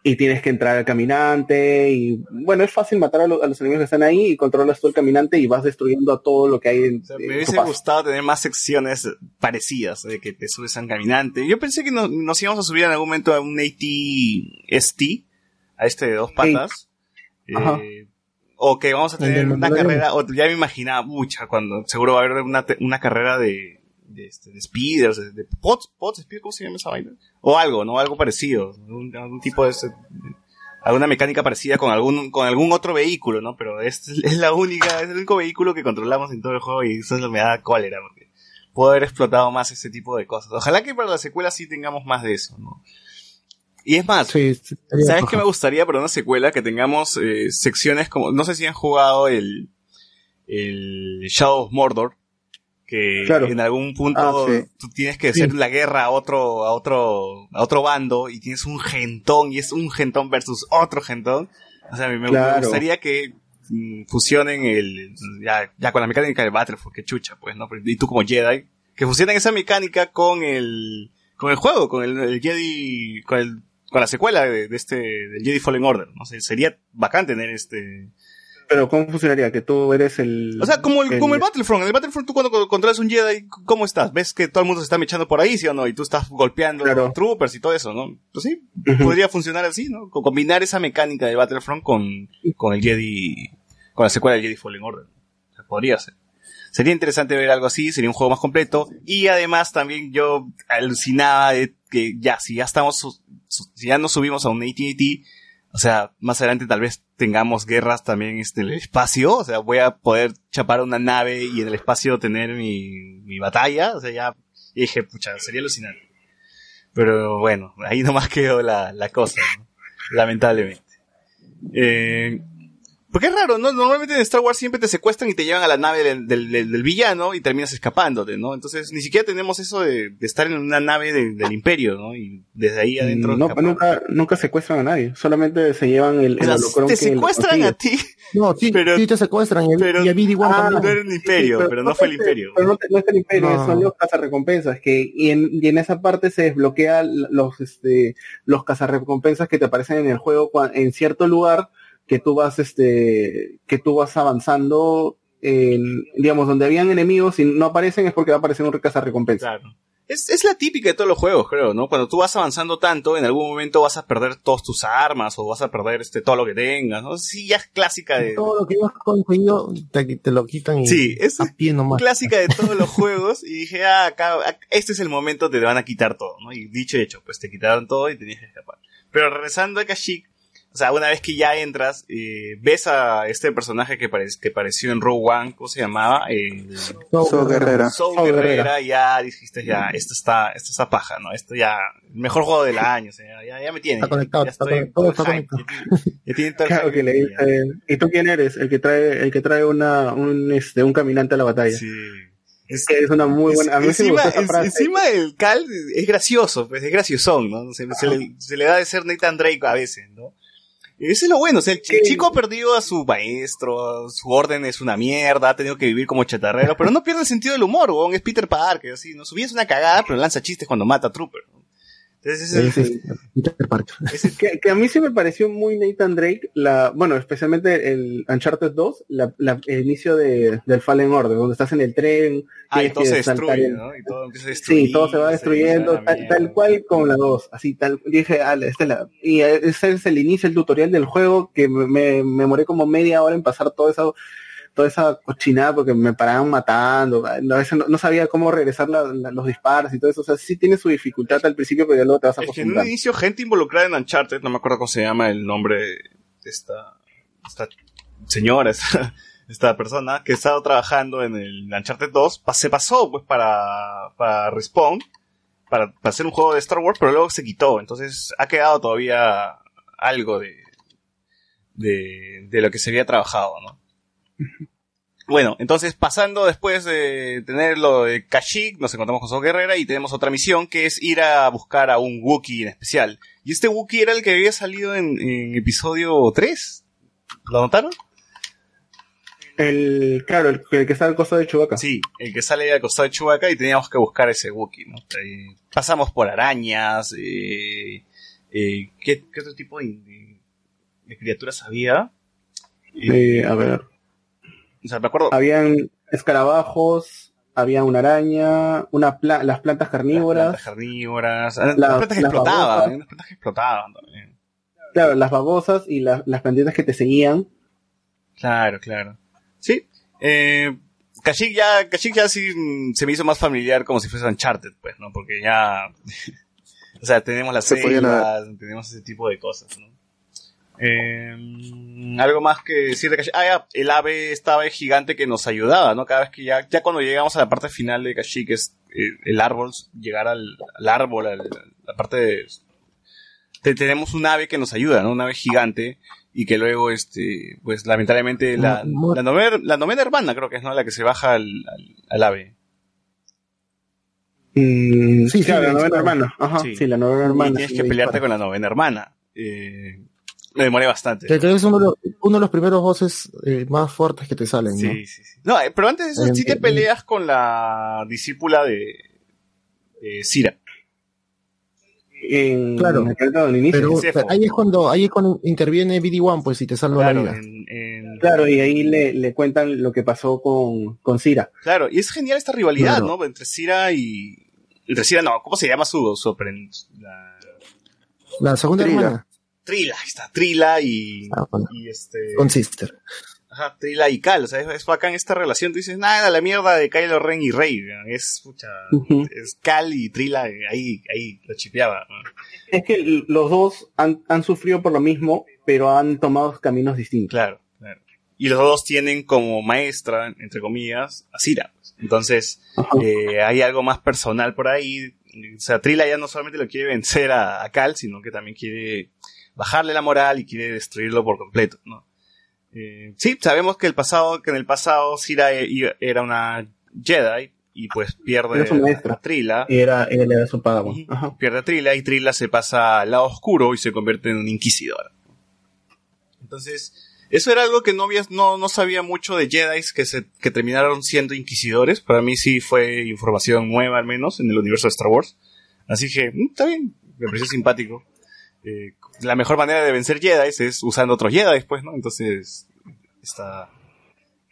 Y tienes que entrar al caminante y, bueno, es fácil matar a, lo- a los enemigos que están ahí y controlas tú el caminante y vas destruyendo a todo lo que hay en, O sea, en me tu hubiese paso. gustado tener más secciones parecidas, de que te subes a un caminante. Yo pensé que no- nos íbamos a subir en algún momento a un AT-ST, a este de dos patas. Ajá. Eh, o que vamos a tener una carrera, o ya me imaginaba mucha, cuando seguro va a haber una, una carrera de, de, este, de speeders, de, de pods, pods, speed, ¿cómo se llama esa vaina? O algo, ¿no? Algo parecido, algún, algún tipo de, ese- alguna mecánica parecida con algún, con algún otro vehículo, ¿no? Pero es, es la única, es el único vehículo que controlamos en todo el juego y eso me da cólera, porque puedo haber explotado más ese tipo de cosas. Ojalá que para la secuela sí tengamos más de eso, ¿no? Y es más, Sí, sí, sería ¿Sabes qué me gustaría para una secuela? Que tengamos eh, secciones como, no sé si han jugado el, el Shadow of Mordor, que Claro. en algún punto Ah, sí. tú tienes que hacer Sí. la guerra a otro, a otro, a otro bando y tienes un gentón y es un gentón versus otro gentón. O sea, me, me Claro. gustaría que mm, fusionen el, ya, ya con la mecánica del Battlefield, que chucha, pues, ¿no? Y tú como Jedi, que fusionen esa mecánica con el, con el juego, con el, el Jedi, con el, con la secuela de, de este, del Jedi Fallen Order. No sé, sería bacán tener este, Pero ¿cómo funcionaría? Que tú eres el... o sea, como el, como el Battlefront. En el Battlefront tú cuando co- controlas un Jedi, ¿cómo estás? ¿Ves que todo el mundo se está mechando por ahí, sí o no? Y tú estás golpeando Claro. troopers y todo eso, ¿no? Pues sí, podría funcionar así, ¿no? Co- Combinar esa mecánica de Battlefront con, con el Jedi, con la secuela del Jedi Fallen Order. O sea, podría ser. Sería interesante ver algo así, sería un juego más completo. Y además también yo alucinaba de que ya, si ya estamos, si ya nos subimos a un AT-AT, o sea, más adelante tal vez tengamos guerras también este, en el espacio, o sea, voy a poder chapar una nave y en el espacio tener mi, mi batalla, o sea, ya dije, pucha, sería alucinante. Pero bueno, ahí nomás (laughs) quedó la, la cosa, ¿no? lamentablemente. Eh, porque es raro, ¿no? Normalmente en Star Wars siempre te secuestran y te llevan a la nave del, del, del- del villano y terminas escapándote, ¿no? Entonces ni siquiera tenemos eso de, de estar en una nave de- del imperio, ¿no? Y desde ahí adentro... No, nunca, nunca secuestran a nadie, solamente se llevan el, O el sea, holocrón te secuestran a ti, No, sí, Pero- sí te secuestran y, a- pero- y a BD-1 Ah, también. no era el imperio, Sí, pero no fue el imperio. Pero no, es el imperio, No. son los cazarrecompensas, que y en, y en esa parte se desbloquea los este los cazarrecompensas que te aparecen en el juego en cierto lugar que tú vas este que tú vas avanzando en, digamos donde habían enemigos y no aparecen es porque va a aparecer un cazarrecompensa. Claro. Es, es la típica de todos los juegos, creo, ¿no? Cuando tú vas avanzando tanto, en algún momento vas a perder todas tus armas o vas a perder este todo lo que tengas, ¿no? Sí, ya es clásica de... Todo lo que ibas conseguido te, te lo quitan y Sí, es a pie nomás. clásica de todos los juegos y dije, ah, acá, ac- este es el momento donde te van a quitar todo, ¿no? Y dicho y hecho, pues te quitaron todo y tenías que escapar. Pero regresando a Kashyyyk, sea, una vez que ya entras, eh, ves a este personaje que, parec- que apareció en Rogue One, ¿cómo se llamaba? El No, So Guerrera. Soul Soul Guerrera, ya dijiste, ya, esto está, esto está paja, ¿no? Esto ya, el mejor juego del año, o sea, ya, ya me tiene. Está conectado, ya está estoy conectado, con está hype, ya tiene- ya tiene todo el Claro que le dice, ¿y tú quién eres? El que trae el que trae una un este un caminante a la batalla. Sí. Es, Que es una muy buena. A mí sí me encima, esa encima el Cal es gracioso, pues es graciosón, ¿no? Se, se le, se le da de ser Nathan Drake a veces, ¿no? Eso es lo bueno, o sea, el, Sí. chico ha perdido a su maestro, su orden es una mierda, ha tenido que vivir como chatarrero, pero no pierde el sentido del humor, weón, es Peter Parker, así, ¿no? Su vida es una cagada, pero lanza chistes cuando mata a Trooper. Entonces ese es Sí, el- sí, Peter Parker. (laughs) ese- Que, que a mí sí me pareció muy Nathan Drake, la, bueno, especialmente el Uncharted 2, la, la- el inicio de, del Fallen Order, donde estás en el tren, ah, y todo se destruye, el- ¿no? Y todo empieza a destruir. Sí, todo se va destruyendo, tal, tal cual como la 2, así tal, dije, ah, esta es la, y ese es el inicio, el tutorial del juego, que me, me, me demoré como media hora en pasar todo eso, toda esa cochinada porque me paraban matando, a veces no, no sabía cómo regresar la- la- los disparos y todo eso, o sea, sí tiene su dificultad al principio, pero ya luego te vas Es que en un inicio gente involucrada en Uncharted, no me acuerdo cómo se llama el nombre de esta, esta señora, (laughs) esta, esta persona que ha estado trabajando en el Uncharted 2, pa- se pasó pues para, para Respawn, para, para hacer un juego de Star Wars, pero luego se quitó, entonces ha quedado todavía algo de, de, de lo que se había trabajado, ¿no? Bueno, entonces pasando después de tener lo de Kashyyyk, nos encontramos con Sol Guerrera y tenemos otra misión que es ir a buscar a un Wookiee en especial. Y este Wookiee era el que había salido en, en episodio 3. ¿Lo notaron? El, claro, el, el que está al costado de Chewbacca. Sí, el que sale al costado de Chewbacca y teníamos que buscar ese Wookiee, ¿no? Eh, pasamos por arañas, eh, eh, ¿qué, qué otro tipo de, de- de criaturas había? A ver, o sea, me acuerdo... habían escarabajos, había una araña, una pla- las plantas Las carnívoras, plantas carnívoras, las Las- plantas que las explotaban, babosas. ¿eh? las plantas que explotaban también. claro, las babosas y la- las plantitas que te seguían. Claro, claro. Sí. Eh, Kashyyyk ya, Kashyyyk ya sí mm, se me hizo más familiar como si fuese Uncharted, pues, ¿no? Porque ya, (laughs) o sea, tenemos las Se tenemos ese tipo de cosas, ¿no? Eh, algo más que decir de Kashyyyk. Ah, ya, el ave, esta ave gigante que nos ayudaba, ¿no? Cada vez que ya, ya cuando llegamos a la parte final de Kashyyyk, es eh, el árbol, llegar al, al árbol, a la parte de... te- tenemos un ave que nos ayuda, ¿no? Un ave gigante y que luego, este, pues lamentablemente la, novena, la novena hermana creo que es, ¿no? La que se baja al, al, al ave. Mm, Sí, sí, claro, la novena hermana. Ajá, Sí. sí, la novena y hermana. tienes que le pelearte dispara. con la novena hermana. Eh, me demoré bastante. Que creo que es uno de los, uno de los primeros bosses eh, más fuertes que te salen, ¿no? Sí, sí, sí. No, eh, pero antes de eso sí te peleas con la discípula de, de Cira. En, Claro. en el. Pero, pero ahí es cuando, ahí es cuando interviene BD-1, pues, y te salva Claro, la vida. en- en- Claro, y ahí le, le cuentan lo que pasó con, con Cira. claro, y es genial esta rivalidad, Claro. ¿no? Entre Cira y... Entre Cira, no, ¿cómo se llama su... su la- La segunda hermana, Trila, ahí está, Trila y... Ah, bueno. y este... con Sister. Ajá, Trila y Cal, o sea, es, es bacán esta relación. Tú dices, nada, la mierda de Kylo Ren y Rey. ¿no? Es, pucha, es Cal y Trila, eh, ahí, ahí lo chipeaba. ¿no? Es que los dos han, han sufrido por lo mismo, pero han tomado caminos distintos. Claro, claro. Y los dos tienen como maestra, entre comillas, a Cira. pues. Entonces, eh, hay algo más personal por ahí. O sea, Trilla ya no solamente lo quiere vencer a, a Cal, sino que también quiere bajarle la moral y quiere destruirlo por completo, ¿no? Eh, sí, sabemos que el pasado, que en el pasado Sira e- era una Jedi y pues pierde a Trilla. Era, era su padawan. Pierde a Trilla y Trilla se pasa al lado oscuro y se convierte en un inquisidor. Entonces, eso era algo que no, había, no, no sabía mucho de Jedi que, se, que terminaron siendo inquisidores. Para mí sí fue información nueva al menos en el universo de Star Wars. Así que, mm, está bien, me pareció simpático. Eh, la mejor manera de vencer Jedi es usando otros Jedi, pues, ¿no? Entonces, está...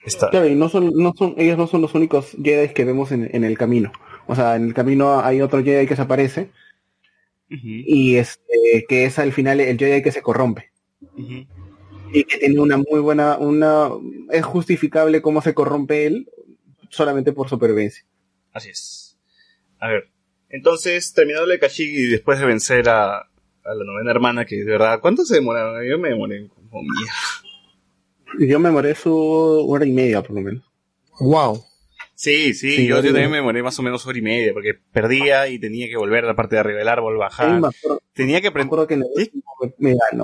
está Claro, y no son, no son, ellos no son los únicos Jedi que vemos en, en el camino. O sea, en el camino hay otro Jedi que se aparece y este, que es al final el Jedi que se corrompe. y que tiene una muy buena, una, es justificable cómo se corrompe él solamente por supervivencia. Así es. A ver, entonces, terminado el Kashyyyk y después de vencer a, a la novena hermana, que de verdad, ¿cuánto se demoraron? Yo me demoré como mía. Yo me demoré su hora y media por lo menos. Wow. Sí, sí, Sí, yo, yo también me demoré más o menos hora y media, porque perdía y tenía que volver a la parte de arriba del árbol, Sí, bajar. me acuerdo, Tenía que aprender. ¿Sí?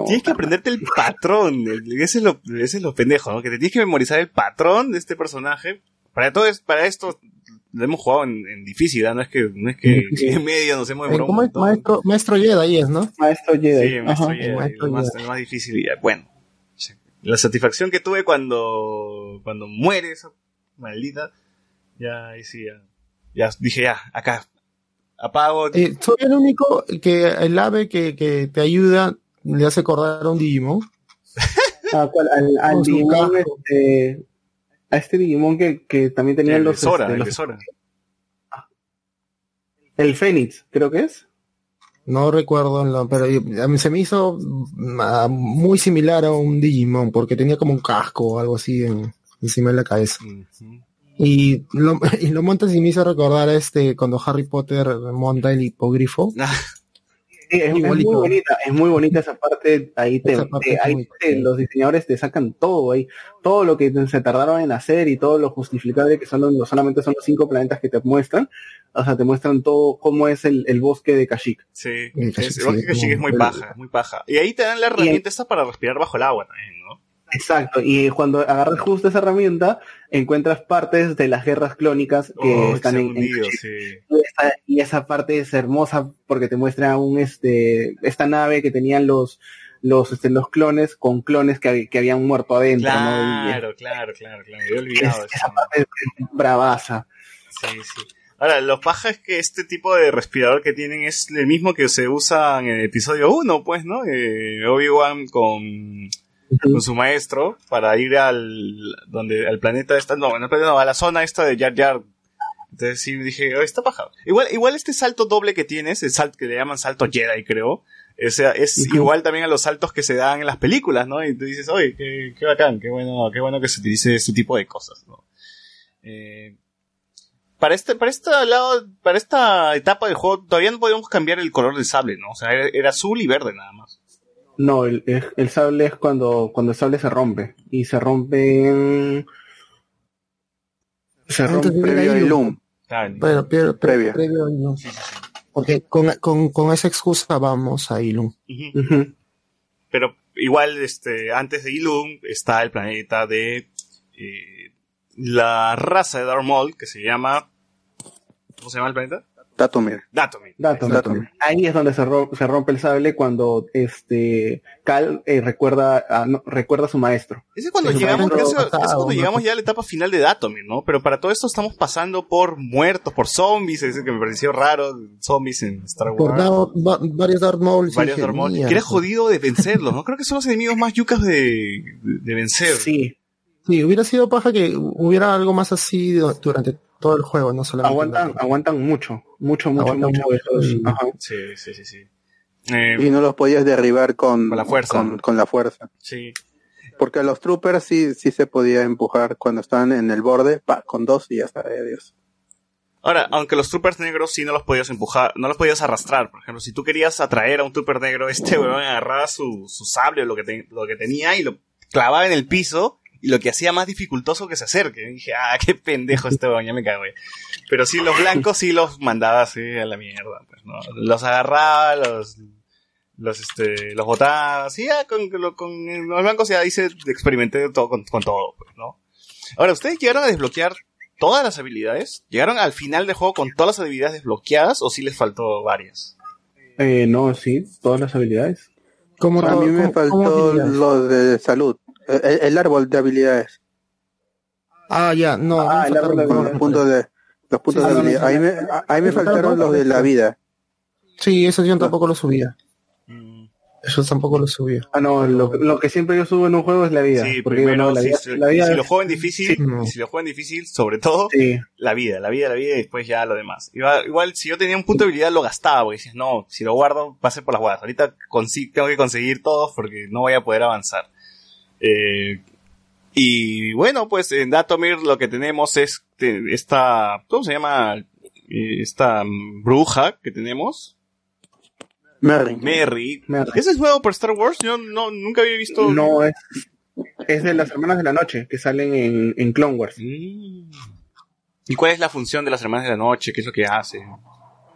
Tienes que aprenderte el patrón. el- Ese es lo, ese es lo pendejo, ¿no? Que te tienes que memorizar el patrón de este personaje. Para todo es, para esto lo hemos jugado en, en difícil. No es que, no es que en medio nos hemos demorado ¿Cómo es? Maestro, maestro Jedi es, ¿no? Maestro Jedi. Sí, maestro Ajá. Jedi, maestro lo más, Jedi. lo más difícil. y, Bueno, la satisfacción que tuve cuando, cuando muere esa maldita, ya, ahí sí, ya, ya dije, ya, acá, apago. Eh, soy el único que el ave que, que te ayuda le hace acordar a un Digimon. (laughs) ¿cuál? Al, al Digimon, este, a este Digimon que, que también tenía el de los, Sora, este, el los- de Sora. el Fénix, creo que es. No recuerdo, el nombre, pero a mí se me hizo ah, muy similar a un Digimon porque tenía como un casco o algo así en- encima de la cabeza. Y lo, (laughs) y lo montas y me hizo recordar a este cuando Harry Potter monta el hipogrifo. Es, es muy bonita, es muy bonita esa parte, ahí te, Esa parte te- es ahí te- los diseñadores te sacan todo ahí, todo lo que se tardaron en hacer y todo lo justificable que son los, solamente son los cinco planetas que te muestran, o sea, te muestran todo cómo es el, el bosque de Kashyyyk. Sí, es, el bosque sí, Kashyyyk es muy muy- paja, es muy paja. Y ahí te dan la herramienta esta para respirar bajo el agua también. Exacto, y cuando agarras justo esa herramienta, encuentras partes de las guerras clónicas que Oh, están en, en sí. Y esa, y esa parte es hermosa porque te muestra un este esta nave que tenían los los este, los clones con clones que, que habían muerto adentro, ¿no? Y es- Claro, claro, claro, claro. Me había olvidado es- esa parte es bravaza. Sí, sí. Ahora, lo paja es que este tipo de respirador que tienen es el mismo que se usa en el episodio 1, pues, ¿no? Eh, Obi-Wan con, con su maestro para ir al donde al planeta esta, no, no, no, a la zona esta de Jar Jar. Entonces sí dije, oh, está paja. Igual, igual este salto doble que tienes, el salto que le llaman salto Jedi, creo. O sea, es igual también a los saltos que se dan en las películas, ¿no? Y tú dices, oye, qué, qué bacán, qué bueno, qué bueno que se utilice este tipo de cosas, ¿no? Eh, para este, para este lado, para esta etapa del juego, todavía no podíamos cambiar el color del sable, ¿no? O sea, era, era azul y verde nada más. No, el, el, el sable es cuando cuando el sable se rompe y se rompe en se Antes rompe Previo a ahí, Ilum. Claro. Pero, previo a Ilum. Porque con, con, con esa excusa vamos a Ilum. Pero igual, este, antes de Ilum está el planeta de eh, la raza de Darth Maul, que se llama... ¿Cómo se llama el planeta? Datomir. Datomir. Dato. Datomir. Ahí es donde se, ro- se rompe el sable cuando este Cal eh, recuerda a, no, recuerda a su maestro. Ese es cuando Eso llegamos, ese es cuando pasado, llegamos ¿no? ya a la etapa final de Datomir, ¿no? Pero para todo esto estamos pasando por muertos, por zombies, es que me pareció raro, zombies en Star Wars. Por Darth- va- varios Darth Maul. varios Darth Maul, que era jodido de vencerlos, ¿no? Creo que son los enemigos más yucas de, de, de vencer. Sí, Sí, hubiera sido paja que hubiera algo más así du- durante todo el juego, no solamente. aguantan, aguantan mucho, mucho, mucho, Aguantan mucho. mucho, sí. ajá. Sí, sí, sí, sí. Eh, Y no los podías derribar con, Con la fuerza. Con, con la fuerza. sí. Porque a los troopers sí, sí se podía empujar cuando estaban en el borde, pa, con dos y ya está, adiós. Ahora, aunque los troopers negros sí no los podías empujar, no los podías arrastrar. Por ejemplo, si tú querías atraer a un trooper negro, este (laughs) weón agarraba su, su sable o lo que, te- lo que tenía y lo clavaba en el piso y lo que hacía más dificultoso que se acerque. Y dije, ah, qué pendejo este weón, ya me cago. Pero sí, los blancos sí los mandaba así a la mierda, pues, ¿no? Los agarraba, los, los, este, los botaba, sí, ya con, con los blancos ya hice, experimenté todo con, con todo, pues, ¿no? Ahora, ¿ustedes llegaron a desbloquear todas las habilidades? ¿Llegaron al final del juego con todas las habilidades desbloqueadas o sí les faltó varias? Eh, no, sí, todas las habilidades. Como a mí me faltó lo de salud, el, el, árbol de habilidades. Ah, ya, no. Ah, el árbol de los puntos de, los puntos de habilidad. Ahí me, ahí me faltaron los de la vida. Sí, eso yo tampoco lo subía. Eso tampoco lo subía. Ah, no, lo, lo, que siempre yo subo en un juego es la vida. Sí, porque primero, no, la, vida, si, la vida, si lo juego en difícil, sí, no. si lo juego en difícil, sobre todo, sí. la vida, la vida, la vida y después ya lo demás. Igual, igual si yo tenía un punto de habilidad lo gastaba, porque decías, no, si lo guardo, pase por las guardas. Ahorita tengo que conseguir todos porque no voy a poder avanzar. Eh, y bueno, pues en Datomir lo que tenemos es esta, ¿cómo se llama? Esta bruja que tenemos, Merry. Merry. Merry. ¿Ese es nuevo por Star Wars? Yo no, nunca había visto. No, es, es de las Hermanas de la Noche que salen en, en Clone Wars. Mm. ¿Y cuál es la función de las Hermanas de la Noche? ¿Qué es lo que hace?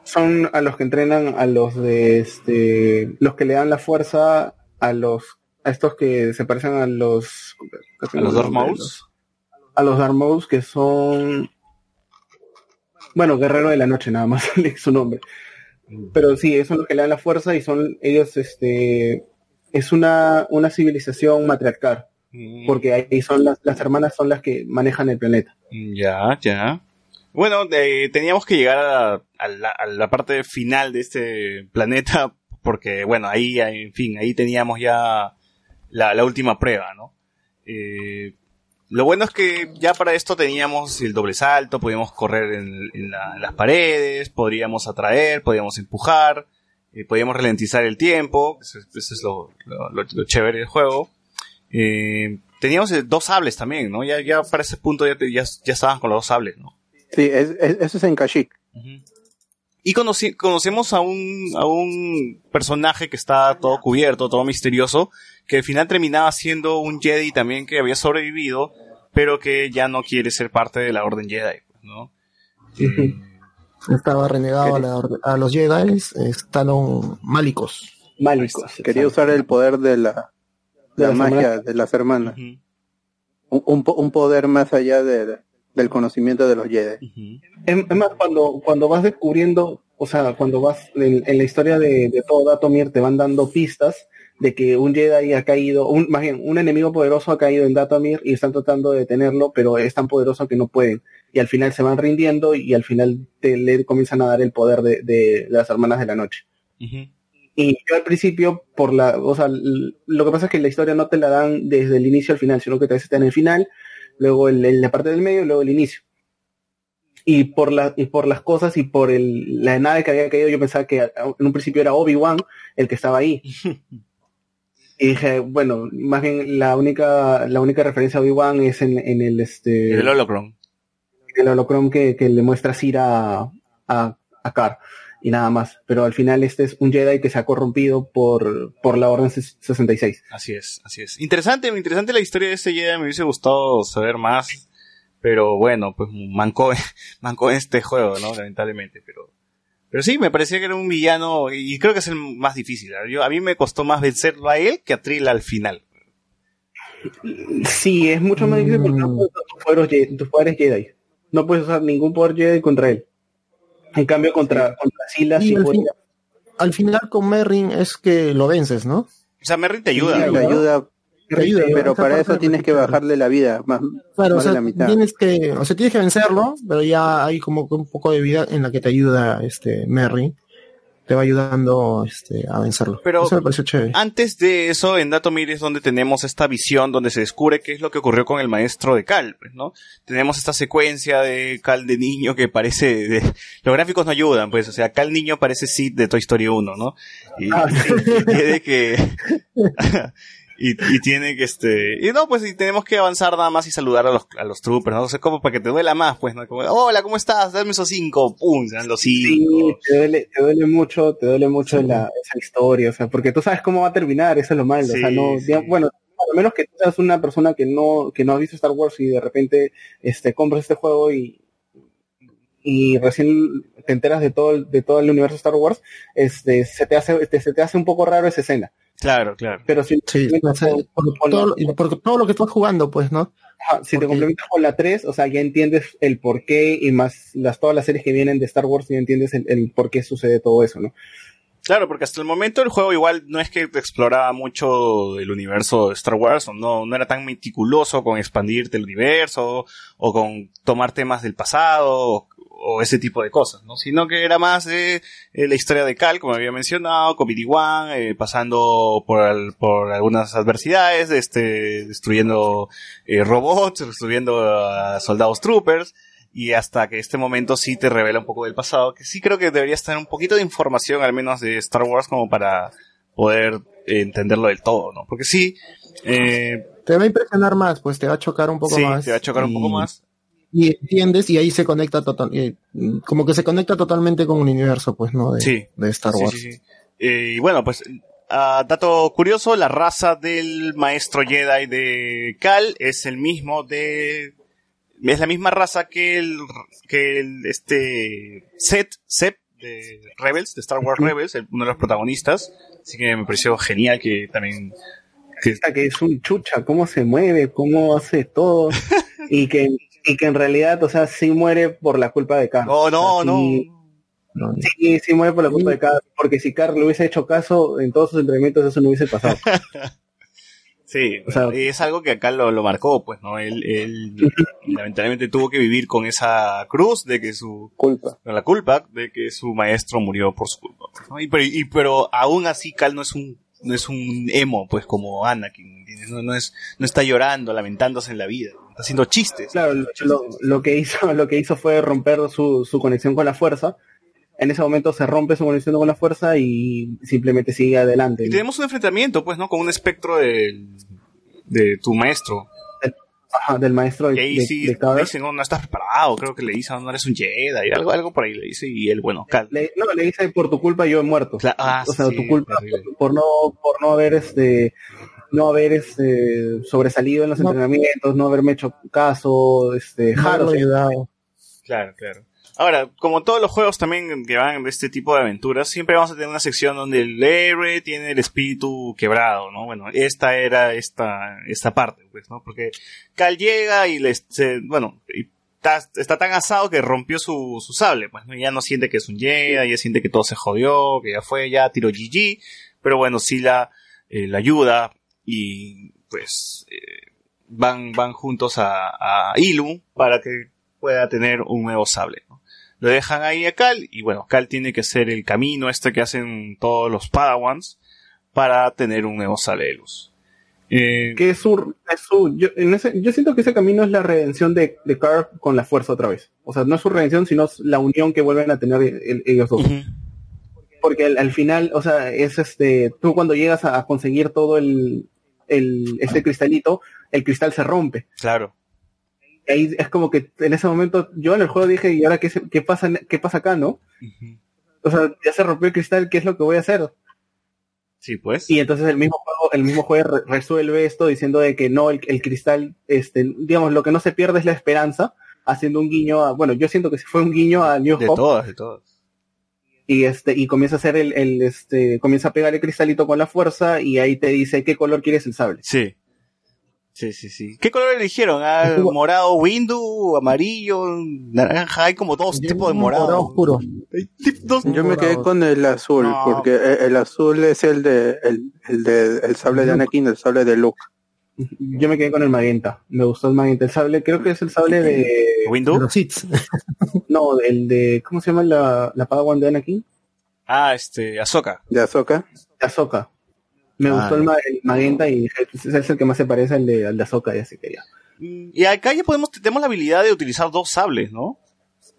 Son a los que entrenan a los de este. los que le dan la fuerza a los. A estos que se parecen a los. ¿A los Darth Mauls? A los Darth Mauls que son. Bueno, Guerrero de la Noche, nada más (laughs) su nombre. Pero sí, eso es lo que le dan la fuerza y son ellos, este, es una, una civilización matriarcal. Mm. Porque ahí son las, las hermanas son las que manejan el planeta. Ya, ya. Bueno, eh, teníamos que llegar a, a, la, a, la, parte final de este planeta porque, bueno, ahí, en fin, ahí teníamos ya la, la última prueba, ¿no? Eh, lo bueno es que ya para esto teníamos el doble salto, podíamos correr en, en, la, en las paredes, podríamos atraer, podíamos empujar, eh, podíamos ralentizar el tiempo, eso, eso es lo, lo, lo, chévere del juego. Eh, teníamos dos sables también, ¿no? Ya, ya para ese punto ya, ya, ya estaban con los dos sables, ¿no? Sí, es, es, eso es en Kashyyyk. Uh -huh. Y conocemos a un, a un personaje que está todo cubierto, todo misterioso, que al final terminaba siendo un Jedi también que había sobrevivido, pero que ya no quiere ser parte de la Orden Jedi, ¿no? Eh, Estaba renegado a, la, a, los Jedi, estaban málicos. Málicos. Quería usar el poder de la, de la magia de las hermanas. Uh -huh. un, un, un, poder más allá de, del conocimiento de los Jedi. Uh -huh. Es más, cuando, cuando vas descubriendo, o sea, cuando vas en, en la historia de, de todo Datomir, te van dando pistas de que un Jedi ha caído, un, más bien, un enemigo poderoso ha caído en Datomir y están tratando de detenerlo, pero es tan poderoso que no pueden. Y al final se van rindiendo y al final te, le comienzan a dar el poder de, de, de las hermanas de la noche. Uh -huh. Y yo al principio, por la, o sea, lo que pasa es que la historia no te la dan desde el inicio al final, sino que te está en el final, luego el, en la parte del medio y luego el inicio. Y por, la, y por las cosas y por el, la nave que había caído, yo pensaba que en un principio era Obi-Wan el que estaba ahí. (laughs) Y dije, bueno, más bien la única, la única referencia a Obi-Wan es en, en, el este. El holocron. El holocron que, que le muestra Sir a, a, a Car. Y nada más. Pero al final este es un Jedi que se ha corrompido por, por la Orden 66. Así es, así es. Interesante, interesante la historia de este Jedi. Me hubiese gustado saber más. Pero bueno, pues mancó, (laughs) mancó este juego, ¿no? Lamentablemente, pero pero sí, me parecía que era un villano y creo que es el más difícil. Yo, a mí me costó más vencerlo a él que a Trill al final. Sí, es mucho más difícil porque no puedes usar tus poderes, tus poderes Jedi. No puedes usar ningún poder Jedi contra él. En cambio, contra, sí. contra Silas sí, al, fin, al, final con Merrin es que lo vences, ¿no? O sea, Merrin te ayuda. Sí, te ayuda Ayuda, pero para eso tienes que bajarle la vida, más, claro, más o sea, de la mitad. Tienes que, o sea, tienes que vencerlo, pero ya hay como un poco de vida en la que te ayuda este Merry. Te va ayudando este, a vencerlo. Pero eso me pareció chévere. antes de eso, en Datomir es donde tenemos esta visión, donde se descubre qué es lo que ocurrió con el maestro de Cal, pues, ¿no? Tenemos esta secuencia de Cal de niño que parece... De... Los gráficos no ayudan, pues, o sea, Cal niño parece Sid de Toy Story 1, ¿no? Y, ah, sí. y de que... y, y tiene que este y no pues y tenemos que avanzar nada más y saludar a los a los troopers no o sea como para que te duela más pues no como hola cómo estás dame esos cinco pum dan los cinco. sí, te duele te duele mucho te duele mucho sí. la esa historia o sea porque tú sabes cómo va a terminar eso es lo malo sí, o sea no digamos, bueno a menos que tú seas una persona que no, que no ha visto Star Wars y de repente este, compras este juego y, y recién te enteras de todo, el- de todo el universo Star Wars, este, se te hace, este, se te hace un poco raro esa escena. Claro, claro. Pero si, Sí, te o sea, complementas por, la- todo, por todo lo que estás jugando, pues, ¿no? ajá, si te complementas con la 3, o sea, ya entiendes el por qué y más las, todas las series que vienen de Star Wars, ya entiendes el, el por qué sucede todo eso, ¿no? Claro, porque hasta el momento el juego igual no es que exploraba mucho el universo de Star Wars, o no, no era tan meticuloso con expandirte el universo, o con tomar temas del pasado, o, o ese tipo de cosas, ¿no? Sino que era más de eh, la historia de Cal, como había mencionado, con BD-1, eh, pasando por, al- por algunas adversidades, este, destruyendo eh, robots, destruyendo a soldados troopers, y hasta que este momento sí te revela un poco del pasado, que sí creo que debería estar un poquito de información, al menos de Star Wars, como para poder eh, entenderlo del todo, ¿no? Porque sí, eh, Te va a impresionar más, pues te va a chocar un poco sí, más. te va a chocar un poco más. Y entiendes, y ahí se conecta total, eh, como que se conecta totalmente con el universo, pues, ¿no? De, Sí. de Star Wars. sí, sí. Eh, y bueno, pues, ah, dato curioso, la raza del maestro Jedi de Cal es el mismo de... Es la misma raza que el, que el, este, Set, Sep de Rebels, de Star Wars Rebels, el- uno de los protagonistas. Así que me pareció genial que también, que, que es un chucha, cómo se mueve, cómo hace todo, (laughs) y que, y que en realidad, o sea, sí muere por la culpa de Carl. no, no, O sea, no. sí- ¿no? Sí, sí muere por la culpa de Carl, porque si Carl le hubiese hecho caso en todos sus entrenamientos, eso no hubiese pasado. (laughs) Sí, O sea- es algo que acá lo, lo marcó, pues, ¿no? Él, él (laughs) lamentablemente tuvo que vivir con esa cruz de que su, Culpa. con la culpa de que su maestro murió por su culpa. pues, ¿no? Y, pero, y- pero aún así Cal no es un, no es un emo, pues, como Anakin. No, no es, no está llorando, lamentándose en la vida, haciendo chistes. Claro, lo, que hizo, (laughs) lo que hizo fue romper su, su conexión con la fuerza. En ese momento se rompe su conexión con la fuerza y simplemente sigue adelante. Tenemos un enfrentamiento, pues, ¿no? Con un espectro del, de tu maestro. Ajá, del maestro de, Y ahí de- sí de le dice, no, no estás preparado, creo que le dice, no eres un Jedi, algo, algo por ahí le dice, y él, bueno, Cal. Le- no, le dice por tu culpa yo he muerto. Ah, o sea, sí, tu culpa por no, por no haber este, no haber este sobresalido en los No. entrenamientos, no haberme hecho caso, este, No ayudado. Claro, claro. Ahora, como todos los juegos también que van de este tipo de aventuras, siempre vamos a tener una sección donde el héroe tiene el espíritu quebrado, ¿no? Bueno, esta era esta, esta parte, pues, ¿no? Porque Cal llega y le, se- bueno, y está, está tan asado que rompió su, su sable, pues, ¿no? Ya no siente que es un Jedi, ya siente que todo se jodió, que ya fue, ya tiró GG, pero bueno, sí la, eh, la ayuda y, pues, eh, van, van juntos a, a Ilum para que pueda tener un nuevo sable, ¿no? Lo dejan ahí a Cal y bueno, Cal tiene que hacer el camino este que hacen todos los Padawans para tener un nuevo sable de luz. Eh, que es su, es su yo, en ese, yo siento que ese camino es la redención de, de Carl con la fuerza otra vez. O sea, no es su redención, sino la unión que vuelven a tener el- ellos dos. Porque al, al final, o sea, es este, tú cuando llegas a, a conseguir todo el, el, este cristalito, el cristal se rompe. claro. Y ahí es como que en ese momento, yo en el juego dije, ¿y ahora qué, se- qué pasa, qué pasa acá, no? O sea, ya se rompió el cristal, ¿qué es lo que voy a hacer? Sí, pues. Y entonces el mismo juego, el mismo juego re- resuelve esto diciendo de que no, el, el cristal, este, digamos, lo que no se pierde es la esperanza, haciendo un guiño a, bueno, yo siento que fue un guiño a New de Hope, todas, de todas. Y este, y comienza a hacer el, el, este, comienza a pegar el cristalito con la fuerza, y ahí te dice qué color quieres el sable. Sí. Sí, sí, sí. ¿Qué color eligieron? Ah, morado, window, amarillo, naranja, hay como dos Yo tipos de morado. morado oscuro. Dos- Yo me quedé con el azul, No. porque el, el azul es el de el, el de el sable de Anakin, el sable de Luke. Yo me quedé con el magenta, me gustó el magenta, el sable, creo que es el sable de, De ¿Window? los hits. (laughs) no, el de, ¿cómo se llama la, la Padawan de Anakin? Ah, este, Ahsoka. De Ahsoka. De Ahsoka. Me Ah, gustó el, el magenta y es el que más se parece al de, al de que ya. Mm, Y acá ya podemos, tenemos la habilidad de utilizar dos sables, ¿no?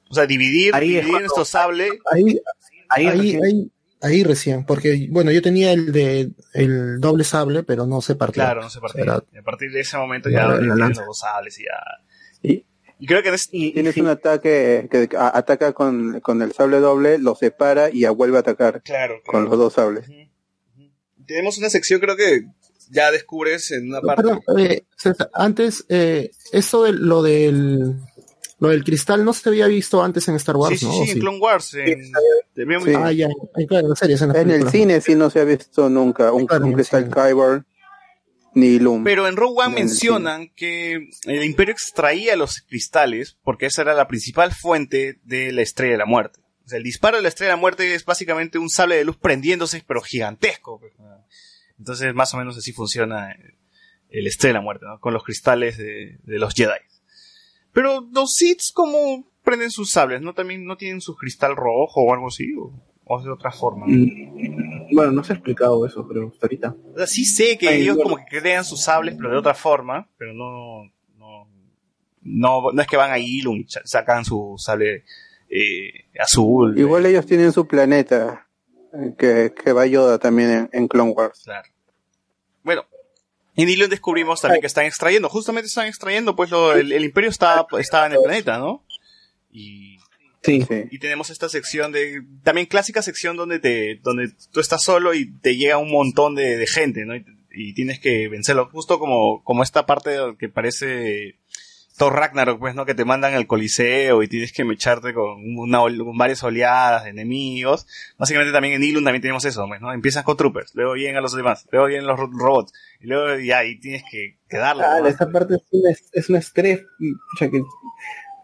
O sea, dividir, Ahí es dividir cuando- nuestro sable. Ahí, Ahí, ahí, ahí, ahí recién, porque bueno, yo tenía el de el doble sable, pero no se partió. Claro, no se partía. Era- Y a partir de ese momento La- ya la lanza. los dos sables y ya. Y Y creo que y- tienes un ataque que a- ataca con, con el sable doble, lo separa y ya vuelve a atacar Claro. con los dos sables. Tenemos una sección, creo que ya descubres en una parte... Perdón, eh, César, antes, eh, eso de lo del lo del cristal no se había visto antes en Star Wars, sí, ¿no? sí, ¿O sí, en Clone Wars. En, también- Sí. Ah, ya, en, claro, en las series, en, las En el cine sí no se ha visto nunca un, Claro, un cristal sí. Kyber ni Loom. Pero en Rogue One En el mencionan que el Imperio extraía los cristales porque esa era la principal fuente de la Estrella de la Muerte. O sea, el disparo de la Estrella de la Muerte es básicamente un sable de luz prendiéndose, pero gigantesco. Entonces, más o menos así funciona el, el Estrella de la Muerte, ¿no? Con los cristales de, de los Jedi. Pero los Sith, ¿cómo prenden sus sables? ¿No también no tienen su cristal rojo o algo así? ¿O, o es de otra forma? Mm, Bueno, no se ha explicado eso, pero hasta ahorita. O sea, sí sé que Ay, ellos bueno. como que crean sus sables, pero de otra forma, pero no, no, no, no es que van a Ilum y sacan su sable eh, azul. Igual ellos tienen su planeta eh, que, que va Yoda también en, en Clone Wars. Claro. En Ilum descubrimos también que están extrayendo, justamente están extrayendo, pues lo- el, el imperio está, estaba en el planeta, ¿no? Y, Sí. Sí. y tenemos esta sección de, también clásica sección donde te, donde tú estás solo y te llega un montón de, de gente, ¿no? Y, y tienes que vencerlo, justo como, como esta parte que parece Thor Ragnarok, pues, ¿no? Que te mandan al coliseo y tienes que mecharte con una, con varias oleadas de enemigos. Básicamente también en Ilum también tenemos eso, pues, ¿no? Empiezas con troopers, luego llegan a los demás, luego vienen los ro- robots, y luego ya, y tienes que quedarle. Ah, esa parte es un, es, es un estrés. pucha, que-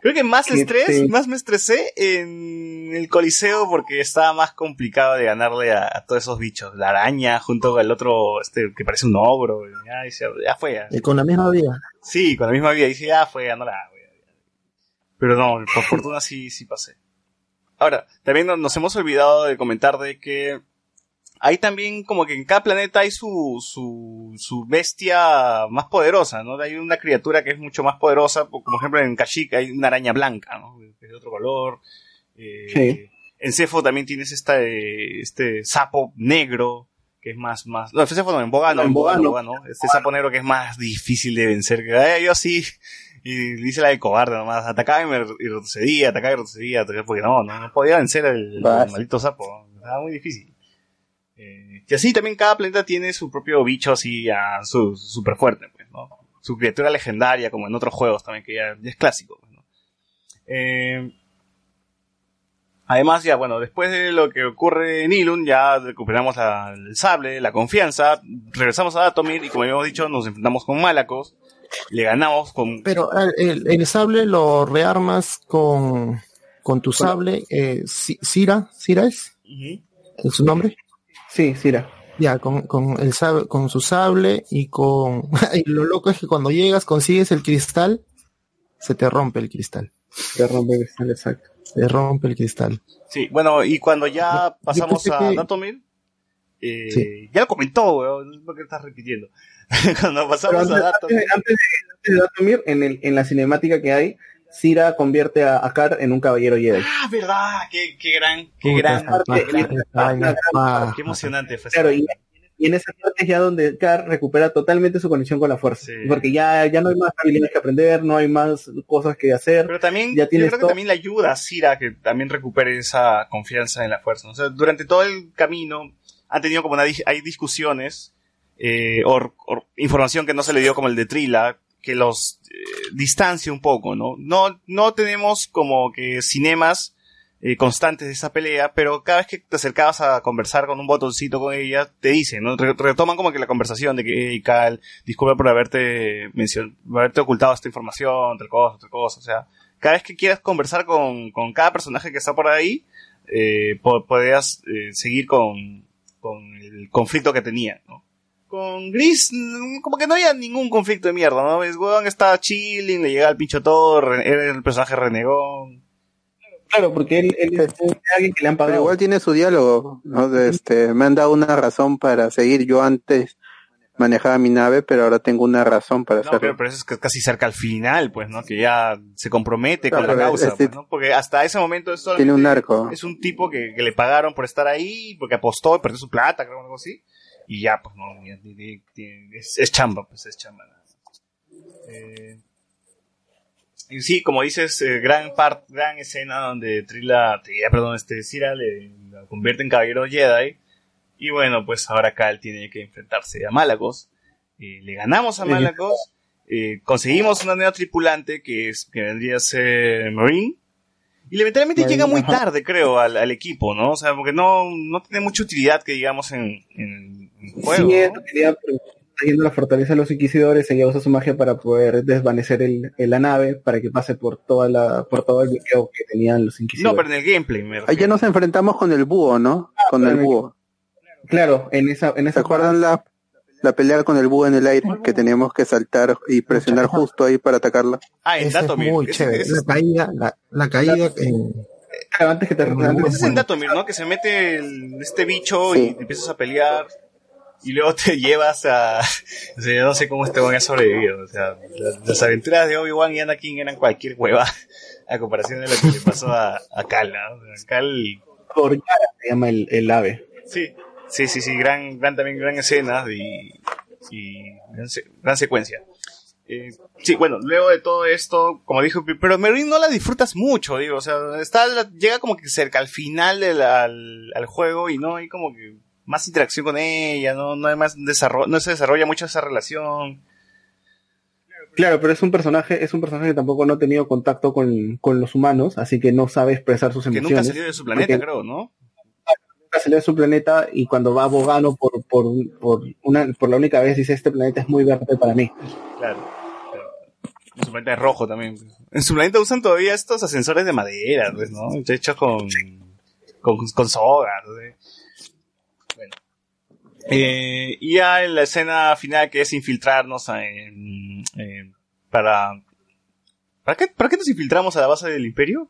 Creo que más estrés, te- más me estresé en el Coliseo porque estaba más complicado de ganarle a, a todos esos bichos. La araña junto con el otro, este, que parece un ogro. y Ya, dice, ya fue. ya. Y con la misma vida. Sí, con la misma vida. Dice, ya fue, ya no la hago. ya, ya. Pero no, por fortuna sí, sí pasé. Ahora, también no- nos hemos olvidado de comentar de que hay también como que en cada planeta hay su, su, su bestia más poderosa, ¿no? Hay una criatura que es mucho más poderosa, como por ejemplo en Kashyyyk hay una araña blanca, ¿no? Que es de otro color. Eh, Sí. En Cefo también tienes esta, eh, este sapo negro, que es más, más, no, en Cefo no, en Bogano, En en Bogano, Bogano. Bogano, este sapo negro que es más difícil de vencer, que "Ay, yo sí, y dice la de cobarde nomás, atacaba y, me, y retrocedía, atacaba y retrocedía, porque no, no, no podía vencer el, maldito sapo, estaba muy difícil. Eh, y así también cada planeta tiene su propio bicho así, a su, super fuerte, pues, ¿no? Su criatura legendaria, como en otros juegos también, que ya, ya es clásico, pues, ¿no? Eh, además, ya, bueno, después de lo que ocurre en Ilun, ya recuperamos la- el sable, la confianza, regresamos a Datomir y como habíamos dicho, nos enfrentamos con Malacos, le ganamos con... Pero ah, el, el sable lo rearmas con, con tu sable, eh, Sira, ¿Sira es? ¿Es su nombre? Sí, Sira. Ya, con, con, el sable, con su sable y con... (laughs) y lo loco es que cuando llegas consigues el cristal, se te rompe el cristal. Te rompe el cristal, exacto. Se rompe el cristal. Sí, bueno, y cuando ya pasamos a que- Datomir, eh, Sí. ya lo comentó, weón, no sé por qué estás repitiendo. (laughs) cuando pasamos antes, a Datomir... antes de- antes de Datomir, en, el, en la cinemática que hay, Sira convierte a Akar en un caballero Jedi. Ah, verdad, qué, qué gran, qué Puta, gran, parte, gran- qué emocionante fue. Claro, y, y en esa parte es ya donde Car recupera totalmente su conexión con la fuerza. Sí. Porque ya, ya no hay más habilidades que aprender, no hay más cosas que hacer. Pero también, Ya yo tienes creo que también le ayuda a Cira a que también recupere esa confianza en la fuerza. O sea, durante todo el camino han tenido como una, hay discusiones eh, o, o información que no se le dio como el de Trila que los eh, distancia un poco, ¿no? No, no tenemos como que cinemas eh, constantes de esa pelea, pero cada vez que te acercabas a conversar con un botoncito con ella, te dicen, ¿no? Re- retoman como que la conversación de que, hey, Cal, disculpa por haberte mencionado, haberte ocultado esta información, tal cosa, tal cosa, o sea, cada vez que quieras conversar con, con cada personaje que está por ahí, eh, po- podrías seguir con, con el conflicto que tenía, ¿no? Con Gris, mm, como que no había ningún conflicto de mierda, ¿no? Es weón estaba chilling, le llegaba el pincho todo, re- era el personaje renegón. Claro, porque él, él es alguien que le han Pero pagado. igual tiene su diálogo, ¿no? De este, me han dado una razón para seguir. Yo antes manejaba mi nave, pero ahora tengo una razón para No, hacerlo. pero, pero eso es que casi cerca al final, pues, ¿no? Que ya se compromete Claro, con la pero causa, este- pues, ¿no? Porque hasta ese momento es Tiene un arco. Es un tipo que, que le pagaron por estar ahí, porque apostó y perdió su plata, creo, algo así. Y ya, pues, no, es, es chamba, pues, es chamba. Eh, y sí, como dices, eh, gran part, gran escena donde Trila, perdón, este, Cira le, la convierte en caballero Jedi. Y bueno, pues ahora Cal tiene que enfrentarse a Malagos. eh, le ganamos a Malakos, eh, conseguimos una nueva tripulante que es que vendría a ser Marine. Y lamentablemente llega muy ajá. tarde, creo, al, al equipo, ¿no? O sea, porque no, no tiene mucha utilidad que digamos en, en el juego. Sí, ¿no? yendo a la fortaleza de los inquisidores, ella usa su magia para poder desvanecer el, el- la nave para que pase por toda la, por todo el bloqueo que tenían los No, inquisidores. pero en el gameplay, me Ahí ya refiero. nos enfrentamos con el búho, ¿no? Con el búho. Claro, en esa, en ¿Se esa acuerdan la, la pelea con el búho en el aire? Que teníamos que saltar y presionar justo ahí para atacarla. Ah, en es Datomir. muy ese- La caída, la, la caída en, Claro, antes que te Ese es en Datomir, ¿no? Que se mete el- este bicho Sí. y empiezas a pelear y luego te (laughs) llevas a... O sea, yo no sé cómo este weón ha sobrevivido. O sea, las, las aventuras de Obi-Wan y Anakin eran cualquier hueva (laughs) a comparación de lo que le pasó a, a Cal, ¿no? O sea, Cal... por Yara se llama el, el ave. Sí, sí, sí, sí, gran, gran también gran escena y, y gran, se- gran secuencia. Eh, sí, bueno, luego de todo esto, como dijo, pero Merlin no la disfrutas mucho, digo, o sea, está, llega como que cerca al final del, al, al juego y no hay como que más interacción con ella, no, no hay más desarrollo, no se desarrolla mucho esa relación. Claro, pero es un personaje, es un personaje que tampoco no ha tenido contacto con, con los humanos, así que no sabe expresar sus Que emociones. nunca salió de su planeta, Porque- creo, ¿no? Salió de su planeta y cuando va a Bogano por, por, por, una, por la única vez dice este planeta es muy verde para mí. Claro. En su planeta es rojo también. En su planeta usan todavía estos ascensores de madera, pues, ¿no? Hechos con, con, con sogas. ¿no? Bueno. Eh, y ya en la escena final que es infiltrarnos en- para... ¿Para qué, ¿Para qué nos infiltramos a la base del imperio?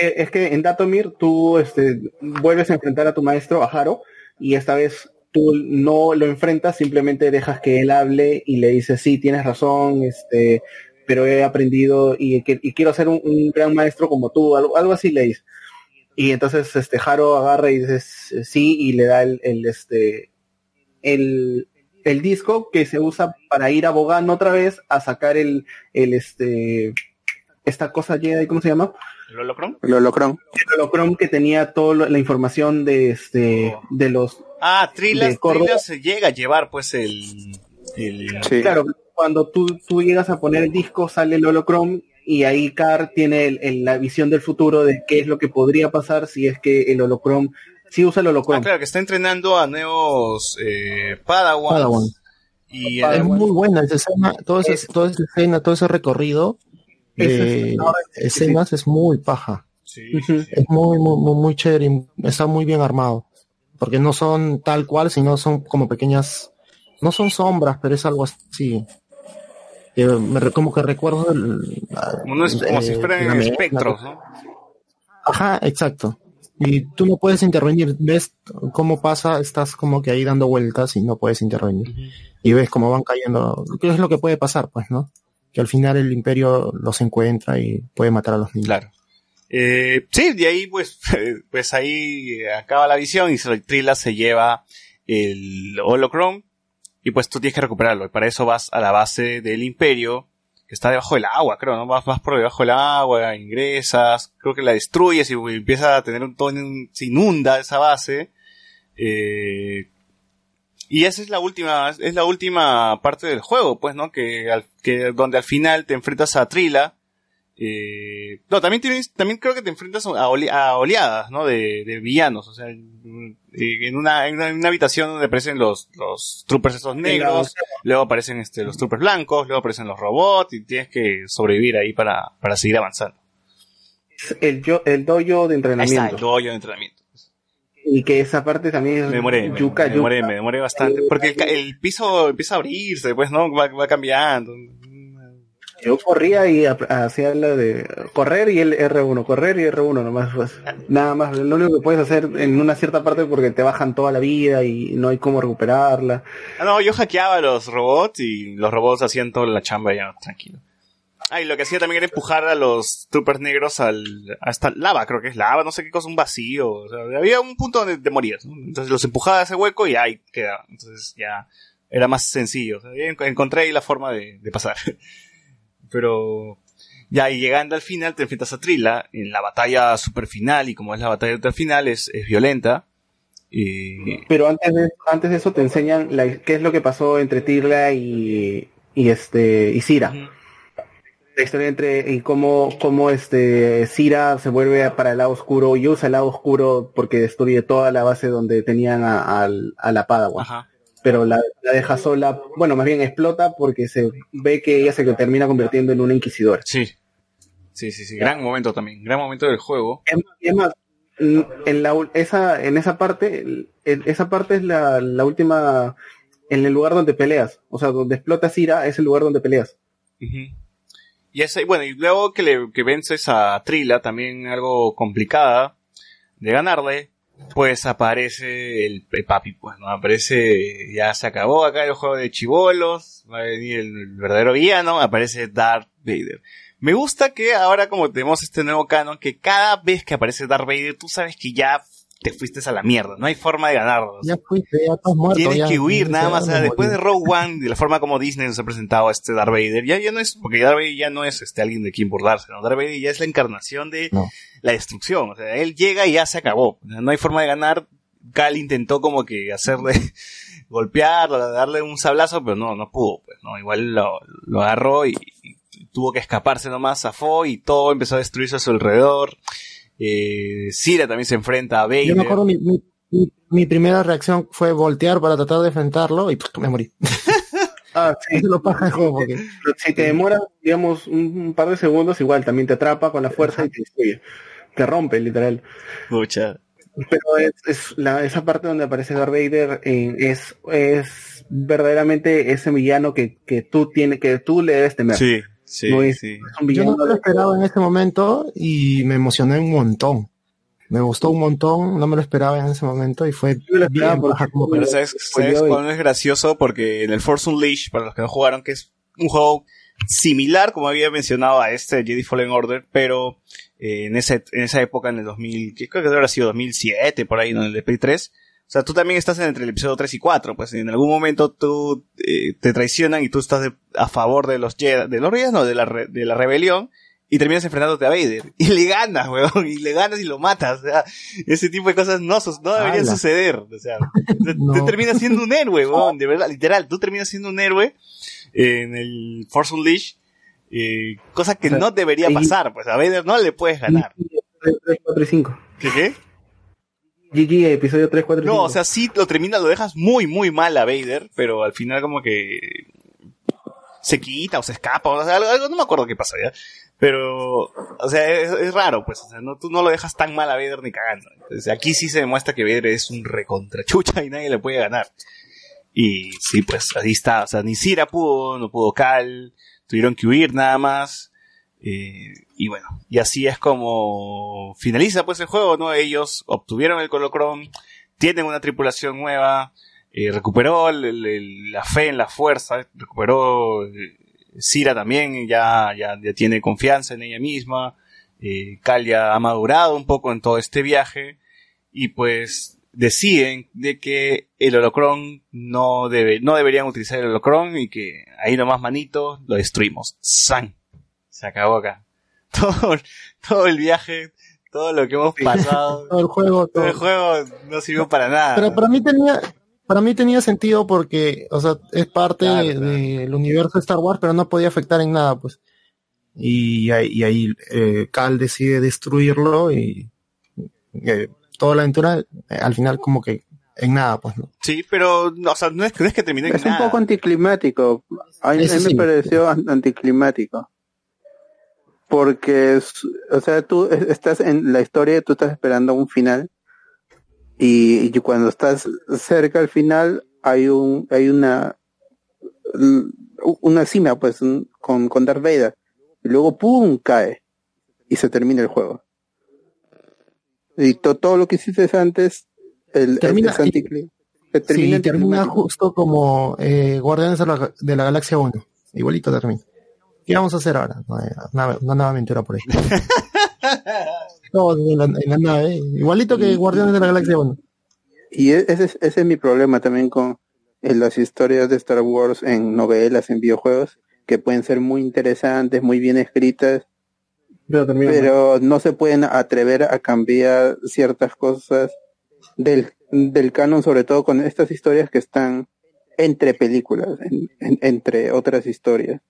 Eh, es que en Datomir tú este, vuelves a enfrentar a tu maestro, a Haro, y esta vez tú no lo enfrentas, simplemente dejas que él hable y le dices, sí, tienes razón, este, pero he aprendido y, y quiero ser un, gran maestro como tú, algo, así le dices. Y entonces este Haro agarra y dices sí y le da el, este el, el disco que se usa para ir a Bogan otra vez a sacar el, el este esta cosa Jedi, ¿cómo se llama? ¿El holocron? El el holocron que tenía toda la información de este de los Ah, Trilas, se llega a llevar pues el... el Sí. claro cuando tú, tú llegas a poner el disco sale el holocron y ahí Car tiene el- el- la visión del futuro de qué es lo que podría pasar si es que el holocron si usa el holocron Ah, claro, que está entrenando a nuevos eh, Padawans. Padawan. Y Padawan. Es muy buena esa escena, toda esa, toda esa escena, todo ese recorrido Ese de es- ahora sí, sí. escenas es muy paja. Sí, Ujú. sí. Es muy, muy, muy, muy chévere y está muy bien armado. Porque no son tal cual, sino son como pequeñas, no son sombras, pero es algo así. Que me re- como que recuerdo el, Como, no es- como si eh, fueran espectros, ¿no? Ajá, exacto. Y tú no puedes intervenir, ves cómo pasa, estás como que ahí dando vueltas y no puedes intervenir. Y ves cómo van cayendo, qué es lo que puede pasar, pues, ¿no? Que al final el imperio los encuentra y puede matar a los niños. Claro. Eh, sí, de ahí pues, (laughs) pues ahí acaba la visión y se- Trila se lleva el holocron y pues tú tienes que recuperarlo. Y para eso vas a la base del imperio, que está debajo del agua, creo, ¿no? Vas, vas por debajo del agua, ingresas, creo que la destruyes y empieza a tener un tono, se inunda esa base. Eh, y esa es la última, es la última parte del juego, pues, ¿no? Que, al- que donde al final te enfrentas a Trila. Eh, no, también tienes, también creo que te enfrentas a, ole- a oleadas, ¿no? De, de villanos, o sea, en una, en una, en una habitación donde aparecen los, los troopers estos negros, luego aparecen este, los troopers blancos, luego aparecen los robots y tienes que sobrevivir ahí para, para seguir avanzando. el yo el dojo de Ahí está, el entrenamiento dojo de entrenamiento. Y que esa parte también es Me demoré, yuca, me demoré, yuca. me demoré bastante. Porque el, piso empieza a abrirse, pues, ¿no? Va, va cambiando. Yo corría y hacía la de correr y el R1, correr y R1 nomás. Pues. Nada más, lo único que puedes hacer en una cierta parte porque te bajan toda la vida y no hay cómo recuperarla. Ah, no, yo hackeaba los robots y los robots hacían toda la chamba ya, tranquilo. Ah, y lo que hacía también era empujar a los troopers negros al, a esta lava, creo que es lava, no sé qué cosa, un vacío. O sea, había un punto donde te morías, ¿no? Entonces los empujaba a ese hueco y ahí quedaba. Entonces ya era más sencillo. O sea, encontré ahí la forma de, de pasar. (laughs) Pero ya, y llegando al final te enfrentas a Trila en la batalla super final, y como es la batalla al final, es, es violenta. Y... Pero antes de, antes de eso te enseñan la, qué es lo que pasó entre Tirla y, y este y Cira. La historia entre y cómo, cómo este Cira se vuelve para el lado oscuro y usa el lado oscuro porque destruye toda la base donde tenían a, a, a la Padawan. Ajá. Pero la, la deja sola, bueno, más bien explota porque se ve que ella se termina convirtiendo en una inquisidora. Sí. Sí, sí, sí. Gran momento también. Gran momento del juego. Es más, es más, en la esa en esa parte el- esa parte es la, la última en el lugar donde peleas o sea donde explota Cira es el lugar donde peleas Ujú. Y bueno, y luego que le que vences a Trila, también algo complicada de ganarle, pues aparece el, el papi, pues, ¿no? Aparece, ya se acabó acá el juego de chivolos, va a venir el verdadero villano, aparece Darth Vader. Me gusta que ahora como tenemos este nuevo canon, que cada vez que aparece Darth Vader, tú sabes que ya te fuiste a la mierda, no hay forma de ganarlo. Ya fuiste, ya estás muerto. Tienes ya, que huir ya nada más. O sea, después de. Rogue One, de la forma como Disney nos ha presentado a este Darth Vader, ya, ya no es, porque Darth Vader ya no es este alguien de quien burlarse, ¿no? Darth Vader ya es la encarnación de No. la destrucción. O sea, él llega y ya se acabó. O sea, no hay forma de ganar. Cal intentó como que hacerle, (laughs) golpearlo, darle un sablazo, pero no, no pudo, pues, ¿no? Igual lo, lo agarró y, y tuvo que escaparse nomás, zafó y todo empezó a destruirse a su alrededor. Eh, Cira también se enfrenta a Vader. Yo me acuerdo, mi, mi, mi- mi primera reacción fue voltear para tratar de enfrentarlo y pff, me morí. (laughs) ah sí lo paja el juego porque si te demora digamos un, un par de segundos igual también te atrapa con la fuerza y te destruye te rompe literal Pucha. pero es, es la, esa parte donde aparece Darth Vader eh, es es verdaderamente ese villano que, que tú tienes que tú le debes temer Sí, sí, No es- sí. es un yo no lo esperaba en ese momento y me emocioné un montón. Me gustó un montón, no me lo esperaba en ese momento y fue bien baja como Pero. ¿sabes, sabes cuándo es gracioso? Porque en el Force Unleashed, para los que no jugaron, que es un juego similar, como había mencionado, a este Jedi Fallen Order, pero eh, en, ese, en esa época, en el 2000, que creo que habrá sido 2007, por ahí, ¿no? en el de Play 3. O sea, tú también estás entre el episodio 3 y 4, pues en algún momento tú eh, te traicionan y tú estás de- a favor de los Jedi, de los Jedi, no, de la, re- de la rebelión, y terminas enfrentándote a Vader. Y le ganas, weón, (laughs) y le ganas y lo matas. O sea, ese tipo de cosas no, no deberían suceder. O sea, (laughs) No. te terminas siendo un héroe, (laughs) weón, de verdad, literal, tú terminas siendo un héroe en el Force Unleashed, eh, cosa que O sea, no debería y- pasar, pues a Vader no le puedes ganar. 3, 4 y 5 ¿Qué qué? GG episodio 3, 4 y 5 No, o sea, sí lo terminas, lo dejas muy, muy mal a Vader, pero al final como que se quita o se escapa, o sea, algo, algo- no me acuerdo qué pasa ya. Pero, o sea, es, es raro, pues, o sea, no, tú no lo dejas tan mal a Vader ni cagando. Entonces, aquí sí se demuestra que Vader es un recontrachucha y nadie le puede ganar. Y sí, pues, ahí está, o sea, ni Cira pudo, no pudo Cal, tuvieron que huir nada más. Eh, y bueno, y así es como finaliza pues el juego, ¿no? Ellos obtuvieron el Colocron, tienen una tripulación nueva, eh, recuperó la fe en la fuerza, recuperó eh, Cira también, ya, ya, ya tiene confianza en ella misma, eh, Cal ya ha madurado un poco en todo este viaje, y pues deciden de que el holocron no debe, no deberían utilizar el holocron y que ahí nomás manito lo destruimos. ¡San! Se acabó acá. (laughs) Todo, todo el viaje, todo lo que hemos pasado, (laughs) todo el juego. todo todo. el juego no sirvió para nada. Pero para mí tenía, para mí tenía sentido porque, o sea, es parte Claro, de- claro. del universo de Star Wars, pero no podía afectar en nada, pues. Y ahí, y ahí eh, Cal decide destruirlo y eh, toda la aventura, eh, al final como que en nada, pues, ¿no? Sí, pero, no, o sea, no es, no es que termine en Es un poco anticlimático. A mí, me pareció an- anticlimático. Porque, o sea, tú es- estás en la historia, tú estás esperando un final. Y, y cuando estás cerca al final, hay un, hay una, una cima, pues, un- con, con Darth Vader. Y luego, ¡pum! cae. Y se termina el juego. Y to- todo lo que hiciste antes, el, Termina- se Sí, termina termina justo como eh, Guardianes de la, de la Galaxia 1. Igualito termina. ¿Qué vamos a hacer ahora? No, Una, una nueva aventura por ahí. (laughs) Todos en la, en la nave, igualito que Guardianes de la Galaxia 1. Y e- ese es, ese es mi problema también con las historias de Star Wars en novelas, en videojuegos, que pueden ser muy interesantes, muy bien escritas, pero no se pueden atrever a cambiar ciertas cosas del, del canon, sobre todo con estas historias que están entre películas, en- en- entre otras historias.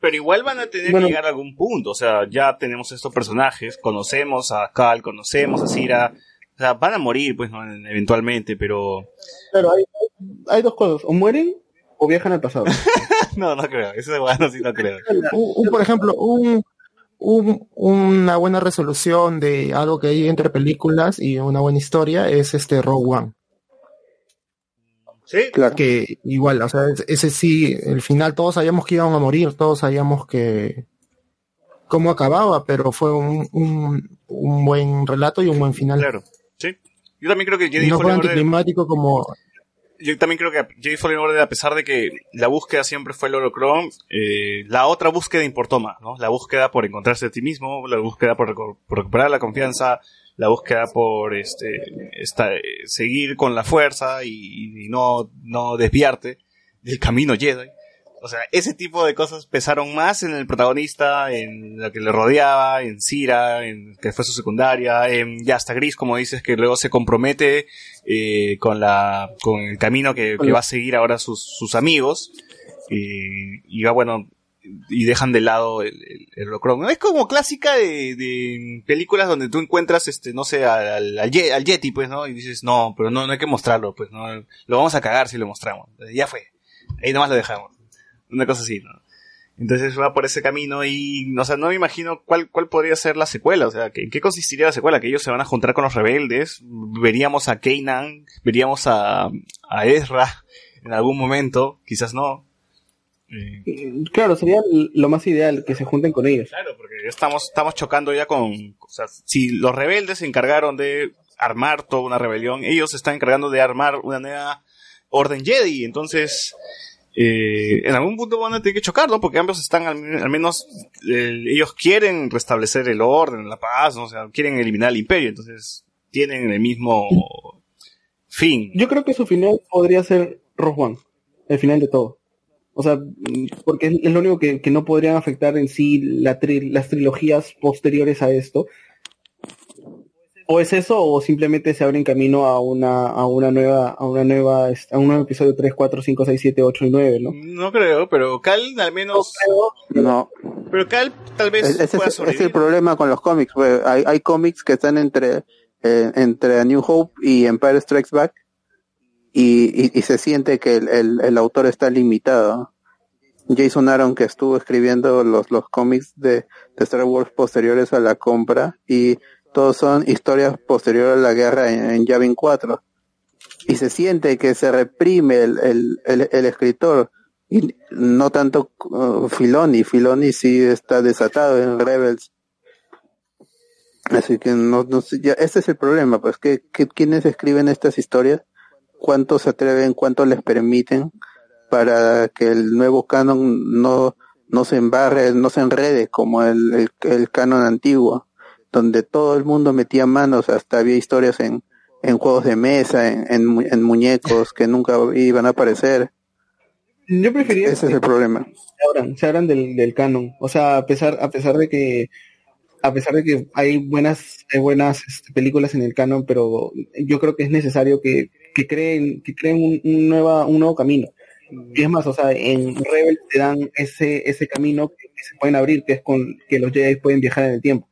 Pero igual van a tener Bueno. que llegar a algún punto. O sea, ya tenemos estos personajes, conocemos a Cal, conocemos a Cira. O sea, van a morir, pues, ¿no? eventualmente, pero. Claro, hay, hay dos cosas, o mueren o viajan al pasado. (laughs) No, no creo. Eso de bueno sí no creo. Un- un- por ejemplo, un, un- una buena resolución de algo que hay entre películas y una buena historia es este Rogue One. Sí, Claro. Que igual, o sea, es- ese sí, el final todos sabíamos que iban a morir, todos sabíamos que cómo acababa, pero fue un, un, un buen relato y un buen final. claro. Sí. Yo también creo que Jedi no fue anticlimático como yo también creo que Jedi Fallen Order, a pesar de que la búsqueda siempre fue el holocron, eh, la otra búsqueda importó más, ¿no? La búsqueda por encontrarse a ti mismo, la búsqueda por, recu- por recuperar la confianza, la búsqueda por este esta- eh, seguir con la fuerza y, y no, no desviarte del camino Jedi. O sea, ese tipo de cosas pesaron más en el protagonista, en la que le rodeaba, en Cira, en que fue su secundaria, en ya hasta Gris, como dices, que luego se compromete eh, con la con el camino que, que va a seguir ahora sus, sus amigos y, y va bueno y dejan de lado el, el, el holocron. Es como clásica de, de películas donde tú encuentras este no sé al, al, Ye- al Yeti pues no y dices no pero no no hay que mostrarlo pues no lo vamos a cagar si lo mostramos ya fue ahí nomás lo dejamos una cosa así no entonces va por ese camino y, o sea, no me imagino cuál, cuál podría ser la secuela, o sea, ¿que- ¿en qué consistiría la secuela? Que ellos se van a juntar con los rebeldes, veríamos a Kanan, veríamos a, a Ezra en algún momento, quizás no. Eh, claro, sería lo más ideal que se junten con ellos. Claro, porque estamos, estamos chocando ya con, o sea, si los rebeldes se encargaron de armar toda una rebelión, ellos se están encargando de armar una nueva orden Jedi, entonces, eh, en algún punto van a tener que chocar, ¿no? Porque ambos están, al, al menos, eh, ellos quieren restablecer el orden, la paz, ¿no? o sea, quieren eliminar el imperio, entonces, tienen el mismo fin. Yo creo que su final podría ser Rogue One, el final de todo. O sea, porque es, lo único que, que no podrían afectar en sí la tri- las trilogías posteriores a esto. O es eso, o simplemente se abren camino a una, a una nueva, a una nueva, a un nuevo episodio 3, 4, 5, 6, 7, 8 y 9, ¿no? No creo, pero Cal al menos, No, pero Cal tal vez Es- pueda es, es el problema con los cómics. pues, hay, hay cómics que están entre, eh, entre A New Hope y Empire Strikes Back y, se siente que el, el, autor está limitado. Jason Aaron que estuvo escribiendo los, los cómics de, Star Wars posteriores a la compra y todos son historias posteriores a la guerra en, en Yavin 4 y se siente que se reprime el, el, el, escritor y no tanto uh, Filoni, Filoni sí está desatado en Rebels. Así que no, no es el problema, pues que, que quienes escriben estas historias, cuántos se atreven, cuántos les permiten para que el nuevo canon no, no se embarre, no se enrede como el, el, el canon antiguo, donde todo el mundo metía manos, hasta había historias en, en juegos de mesa, en, en, mu- en muñecos que nunca iban a aparecer. Yo preferiría Ese es el problema. se abran, se abran del, del canon. O sea, a pesar, a pesar de que, a pesar de que hay buenas, hay buenas este, películas en el canon, pero yo creo que es necesario que, que creen, que creen un, un nueva, un nuevo camino. Y es más, o sea, en Rebel te dan ese, ese camino que, que se pueden abrir, que es con que los Jedi pueden viajar en el tiempo.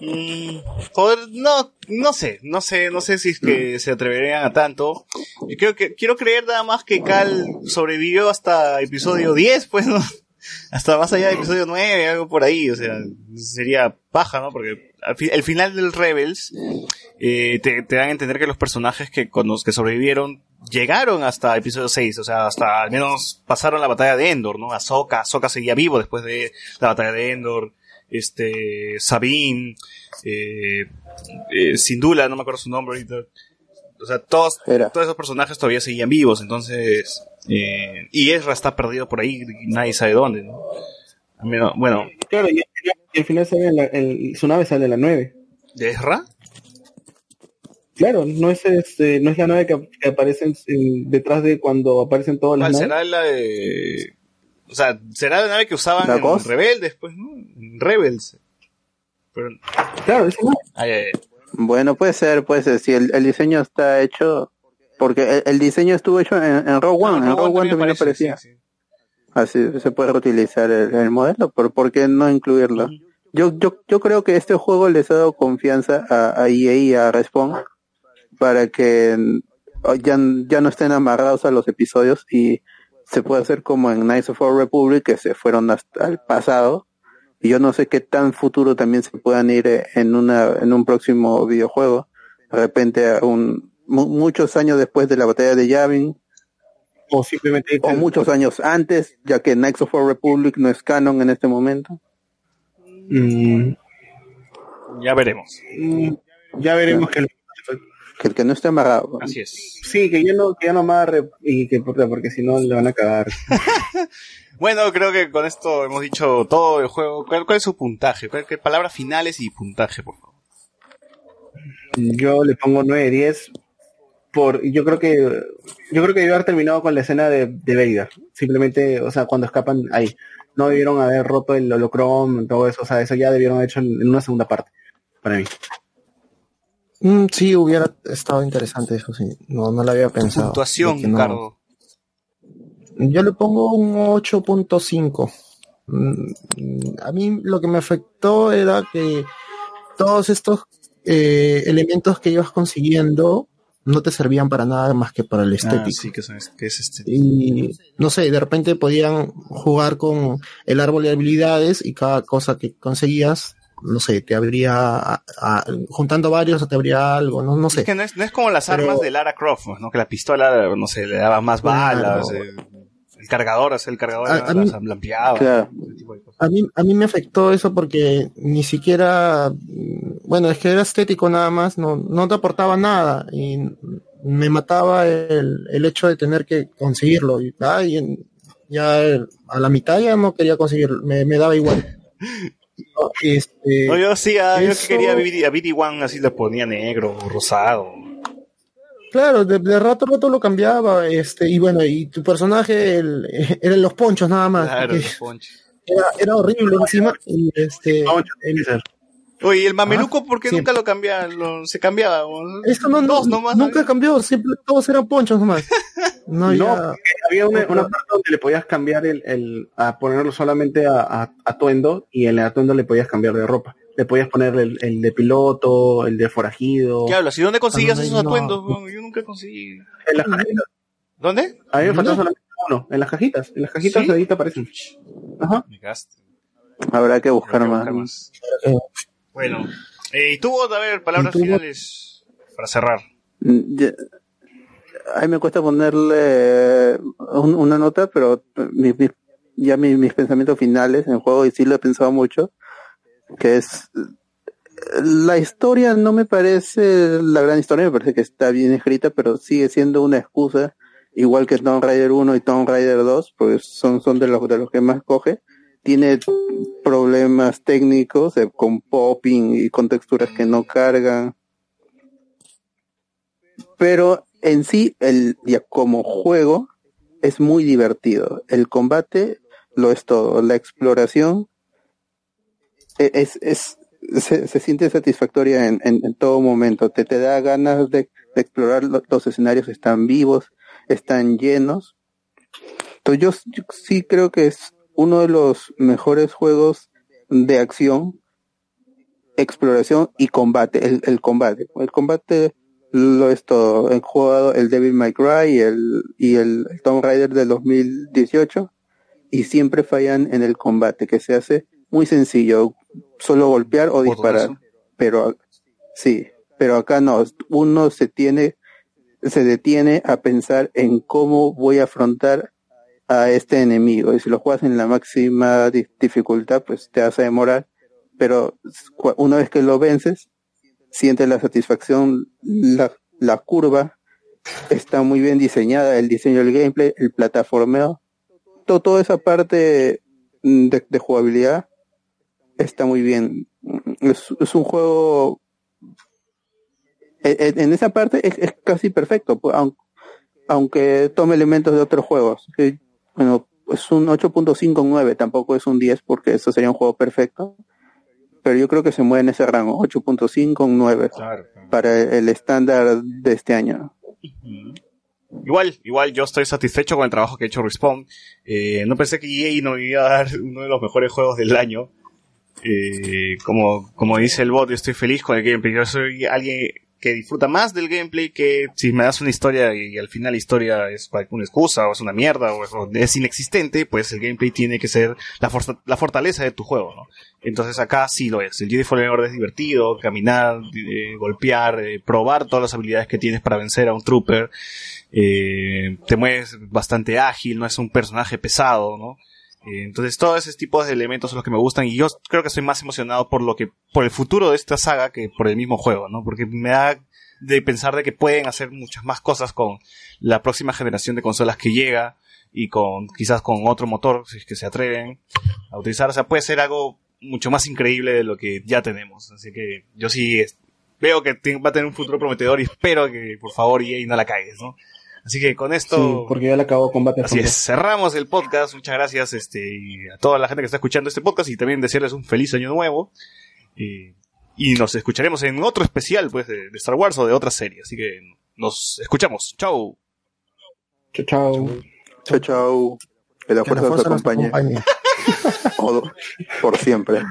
Mm, poder, no, no sé, no sé, no sé si es que se atreverían a tanto. Yo creo que, quiero creer nada más que Cal sobrevivió hasta episodio 10, pues, ¿no? Hasta más allá de episodio 9, algo por ahí, o sea, sería paja, ¿no? Porque al fi- el final del Rebels, eh, te, te dan a entender que los personajes que, con los que sobrevivieron llegaron hasta episodio 6, o sea, hasta al menos pasaron la batalla de Endor, ¿no? Ahsoka, Ahsoka seguía vivo después de la batalla de Endor, este, Sabine, eh, eh, Sindula, no me acuerdo su nombre ahorita. O sea, todos, Era. todos esos personajes todavía seguían vivos, entonces, eh, y Ezra está perdido por ahí, y nadie sabe dónde. A bueno, Claro, y, y al final sale en la- el- su nave sale en la 9. ¿de Ezra? Claro, no es este, no es la nave que, que aparece en- en- detrás de cuando aparecen todas las ¿Cuál naves. será la de, o sea, será la nave que usaban ¿La en Ghost? Rebeldes, pues, ¿no? En Rebels. Pero, Claro, esa nave. ay, ay, ay. Bueno, puede ser, puede ser. Si el, el diseño está hecho, porque el, el diseño estuvo hecho en, en Rogue One, en Rogue One también aparecía. sí, sí. Así se puede reutilizar el, el modelo, pero ¿por qué no incluirlo? Yo, yo, yo creo que este juego les ha dado confianza a, a EA y a Respawn para que ya, ya no estén amarrados a los episodios y se puede hacer como en Knights of Old Republic que se fueron hasta el pasado y yo no sé qué tan futuro también se puedan ir eh, en una en un próximo videojuego de repente a un muchos años después de la batalla de Yavin O simplemente o muchos años antes, ya que Knights of the Republic no es canon en este momento. Mm, Ya veremos. mm, ya veremos que Que, que no esté amarrado. Así es. sí, que ya no, que ya no amarre y que puta, porque si no le van a cagar. (laughs) Bueno, creo que con esto hemos dicho todo el juego. ¿Cuál, cuál es su puntaje? ¿Cuál, qué palabras finales y puntaje, por favor? Yo le pongo 9 10 por yo creo que yo creo que debió haber terminado con la escena de, de Vader. Simplemente, o sea, cuando escapan ahí. No debieron haber roto el holocron, todo eso, o sea, eso ya debieron haber hecho en, en una segunda parte para mí. Mm, sí, hubiera estado interesante eso, sí. No, no lo había pensado. Puntuación, no. Cardo. Yo le pongo un 8.5. Mm, A mí lo que me afectó era que todos estos eh, elementos que ibas consiguiendo no te servían para nada más que para el estético. Ah, sí, que, son- que es este. Y no sé, de repente podían jugar con el árbol de habilidades y cada cosa que conseguías, no sé, te abría, a- a- juntando varios te abría algo, no, no Es sé. que no es, no es como las Pero- armas de Lara Croft, ¿no? Que la pistola, no sé, le daba más Claro. balas. eh, el cargador, sea, el cargador A- a mí- las ampliaba. Claro. ese tipo de cosas. A mí, a mí me afectó eso porque ni siquiera, bueno, es que era estético nada más, no, no te aportaba nada y me mataba el, el hecho de tener que conseguirlo. Y, ay, en- ya a la mitad ya no quería conseguirlo, me, me daba igual. (laughs) No, Este, No, yo sí, ah, yo eso- que quería a BD a BD1 así le ponía negro, rosado. Claro, de, de rato a rato lo cambiaba, este, y bueno, y tu personaje el- (laughs) eran los ponchos nada más. Claro, los ponches. Era, era horrible encima, y este, Vamos, el- Oye, ¿y el mameluco por qué sí. nunca lo cambiaba? Lo- se cambiaba. esto no, no- Dos nomás. nunca había. cambió, siempre, todos eran ponchos nomás. (laughs) No había, había una, una parte donde le podías cambiar el, el a ponerlo solamente a, a- atuendo y en el atuendo le podías cambiar de ropa. Le podías poner el, el de piloto, el de forajido. ¿Qué hablas? ¿Y dónde conseguías Ah, no, esos no. atuendos? No, yo nunca conseguí. En las cajitas. ¿Dónde? A mí me faltó solamente uno. En las cajitas. En las cajitas ¿Sí? ahí te aparecen. Ajá. Me gasto. Habrá que buscar Tengo que más. buscar más. Eh, Bueno, eh, y tuvo, a ver, palabras finales para cerrar. Mm, ya- A mí me cuesta ponerle un- una nota, pero mi- mi- ya mi- mis pensamientos finales en el juego, y sí lo he pensado mucho, que es la historia no me parece la gran historia, me parece que está bien escrita, pero sigue siendo una excusa, igual que Tomb Raider 1 y Tomb Raider 2, pues son, son de los de los que más coge. Tiene problemas técnicos eh, con popping y con texturas que no cargan. Pero en sí, el ya como juego es muy divertido. El combate lo es todo. La exploración es, es, se, se siente satisfactoria en, en, en todo momento. Te, te da ganas de, de explorar lo- los escenarios, están vivos, están llenos. Entonces yo, yo sí creo que es uno de los mejores juegos de acción, exploración y combate. El, el combate. El combate lo es todo. He jugado el Devil May Cry y el, y el Tomb Raider del 2018 y siempre fallan en el combate, que se hace muy sencillo, solo golpear o disparar. Pero sí, pero acá no, uno se tiene, se detiene a pensar en cómo voy a afrontar a este enemigo. Y si lo juegas en la máxima di- dificultad, pues te a demorar. Pero una vez que lo vences, sientes la satisfacción, la, la curva está muy bien diseñada, el diseño del gameplay, el plataformeo, to- toda esa parte mm, de, de jugabilidad está muy bien. Es, es un juego en, en- en esa parte es, es casi perfecto, pu- aun- aunque tome elementos de otros juegos. Bueno, es un 8.59, tampoco es un 10 porque eso sería un juego perfecto. pero yo creo que se mueve en ese rango, 8.5, un 9, Claro. para el estándar de este año. Igual, igual yo estoy satisfecho con el trabajo que ha hecho Respawn. Eh, no pensé que EA nos iba a dar uno de los mejores juegos del año. Eh, como, como dice el bot, yo estoy feliz con el gameplay. Yo soy alguien que disfruta más del gameplay que si me das una historia y, al final la historia es una excusa o es una mierda o es, inexistente, pues el gameplay tiene que ser la, fortaleza de tu juego, ¿no? Entonces acá sí lo es. El Jedi Fallen es divertido, caminar, eh, golpear, eh, probar todas las habilidades que tienes para vencer a un trooper. Eh, te mueves bastante ágil, no es un personaje pesado, ¿no? Eh, entonces todos esos tipos de elementos son los que me gustan y yo creo que estoy más emocionado por lo que, por el futuro de esta saga que por el mismo juego, ¿no? Porque me da de pensar de que pueden hacer muchas más cosas con la próxima generación de consolas que llega y con, quizás con otro motor, si es que se atreven a utilizar, o sea, puede ser algo mucho más increíble de lo que ya tenemos, así que yo sí veo que va a tener un futuro prometedor y espero que por favor EA no la caigas, ¿no? Así que con esto... Sí, porque ya le acabó combate. Así es, cerramos el podcast. Muchas gracias este, y a toda la gente que está escuchando este podcast y también desearles un feliz año nuevo. Y, y nos escucharemos en otro especial pues, de, de Star Wars o de otra serie. Así que nos escuchamos. Chau. Chao, chao. Chao, chao. Que la Que la fuerza os fuerza nos acompañe. acompañe. (laughs) Por siempre.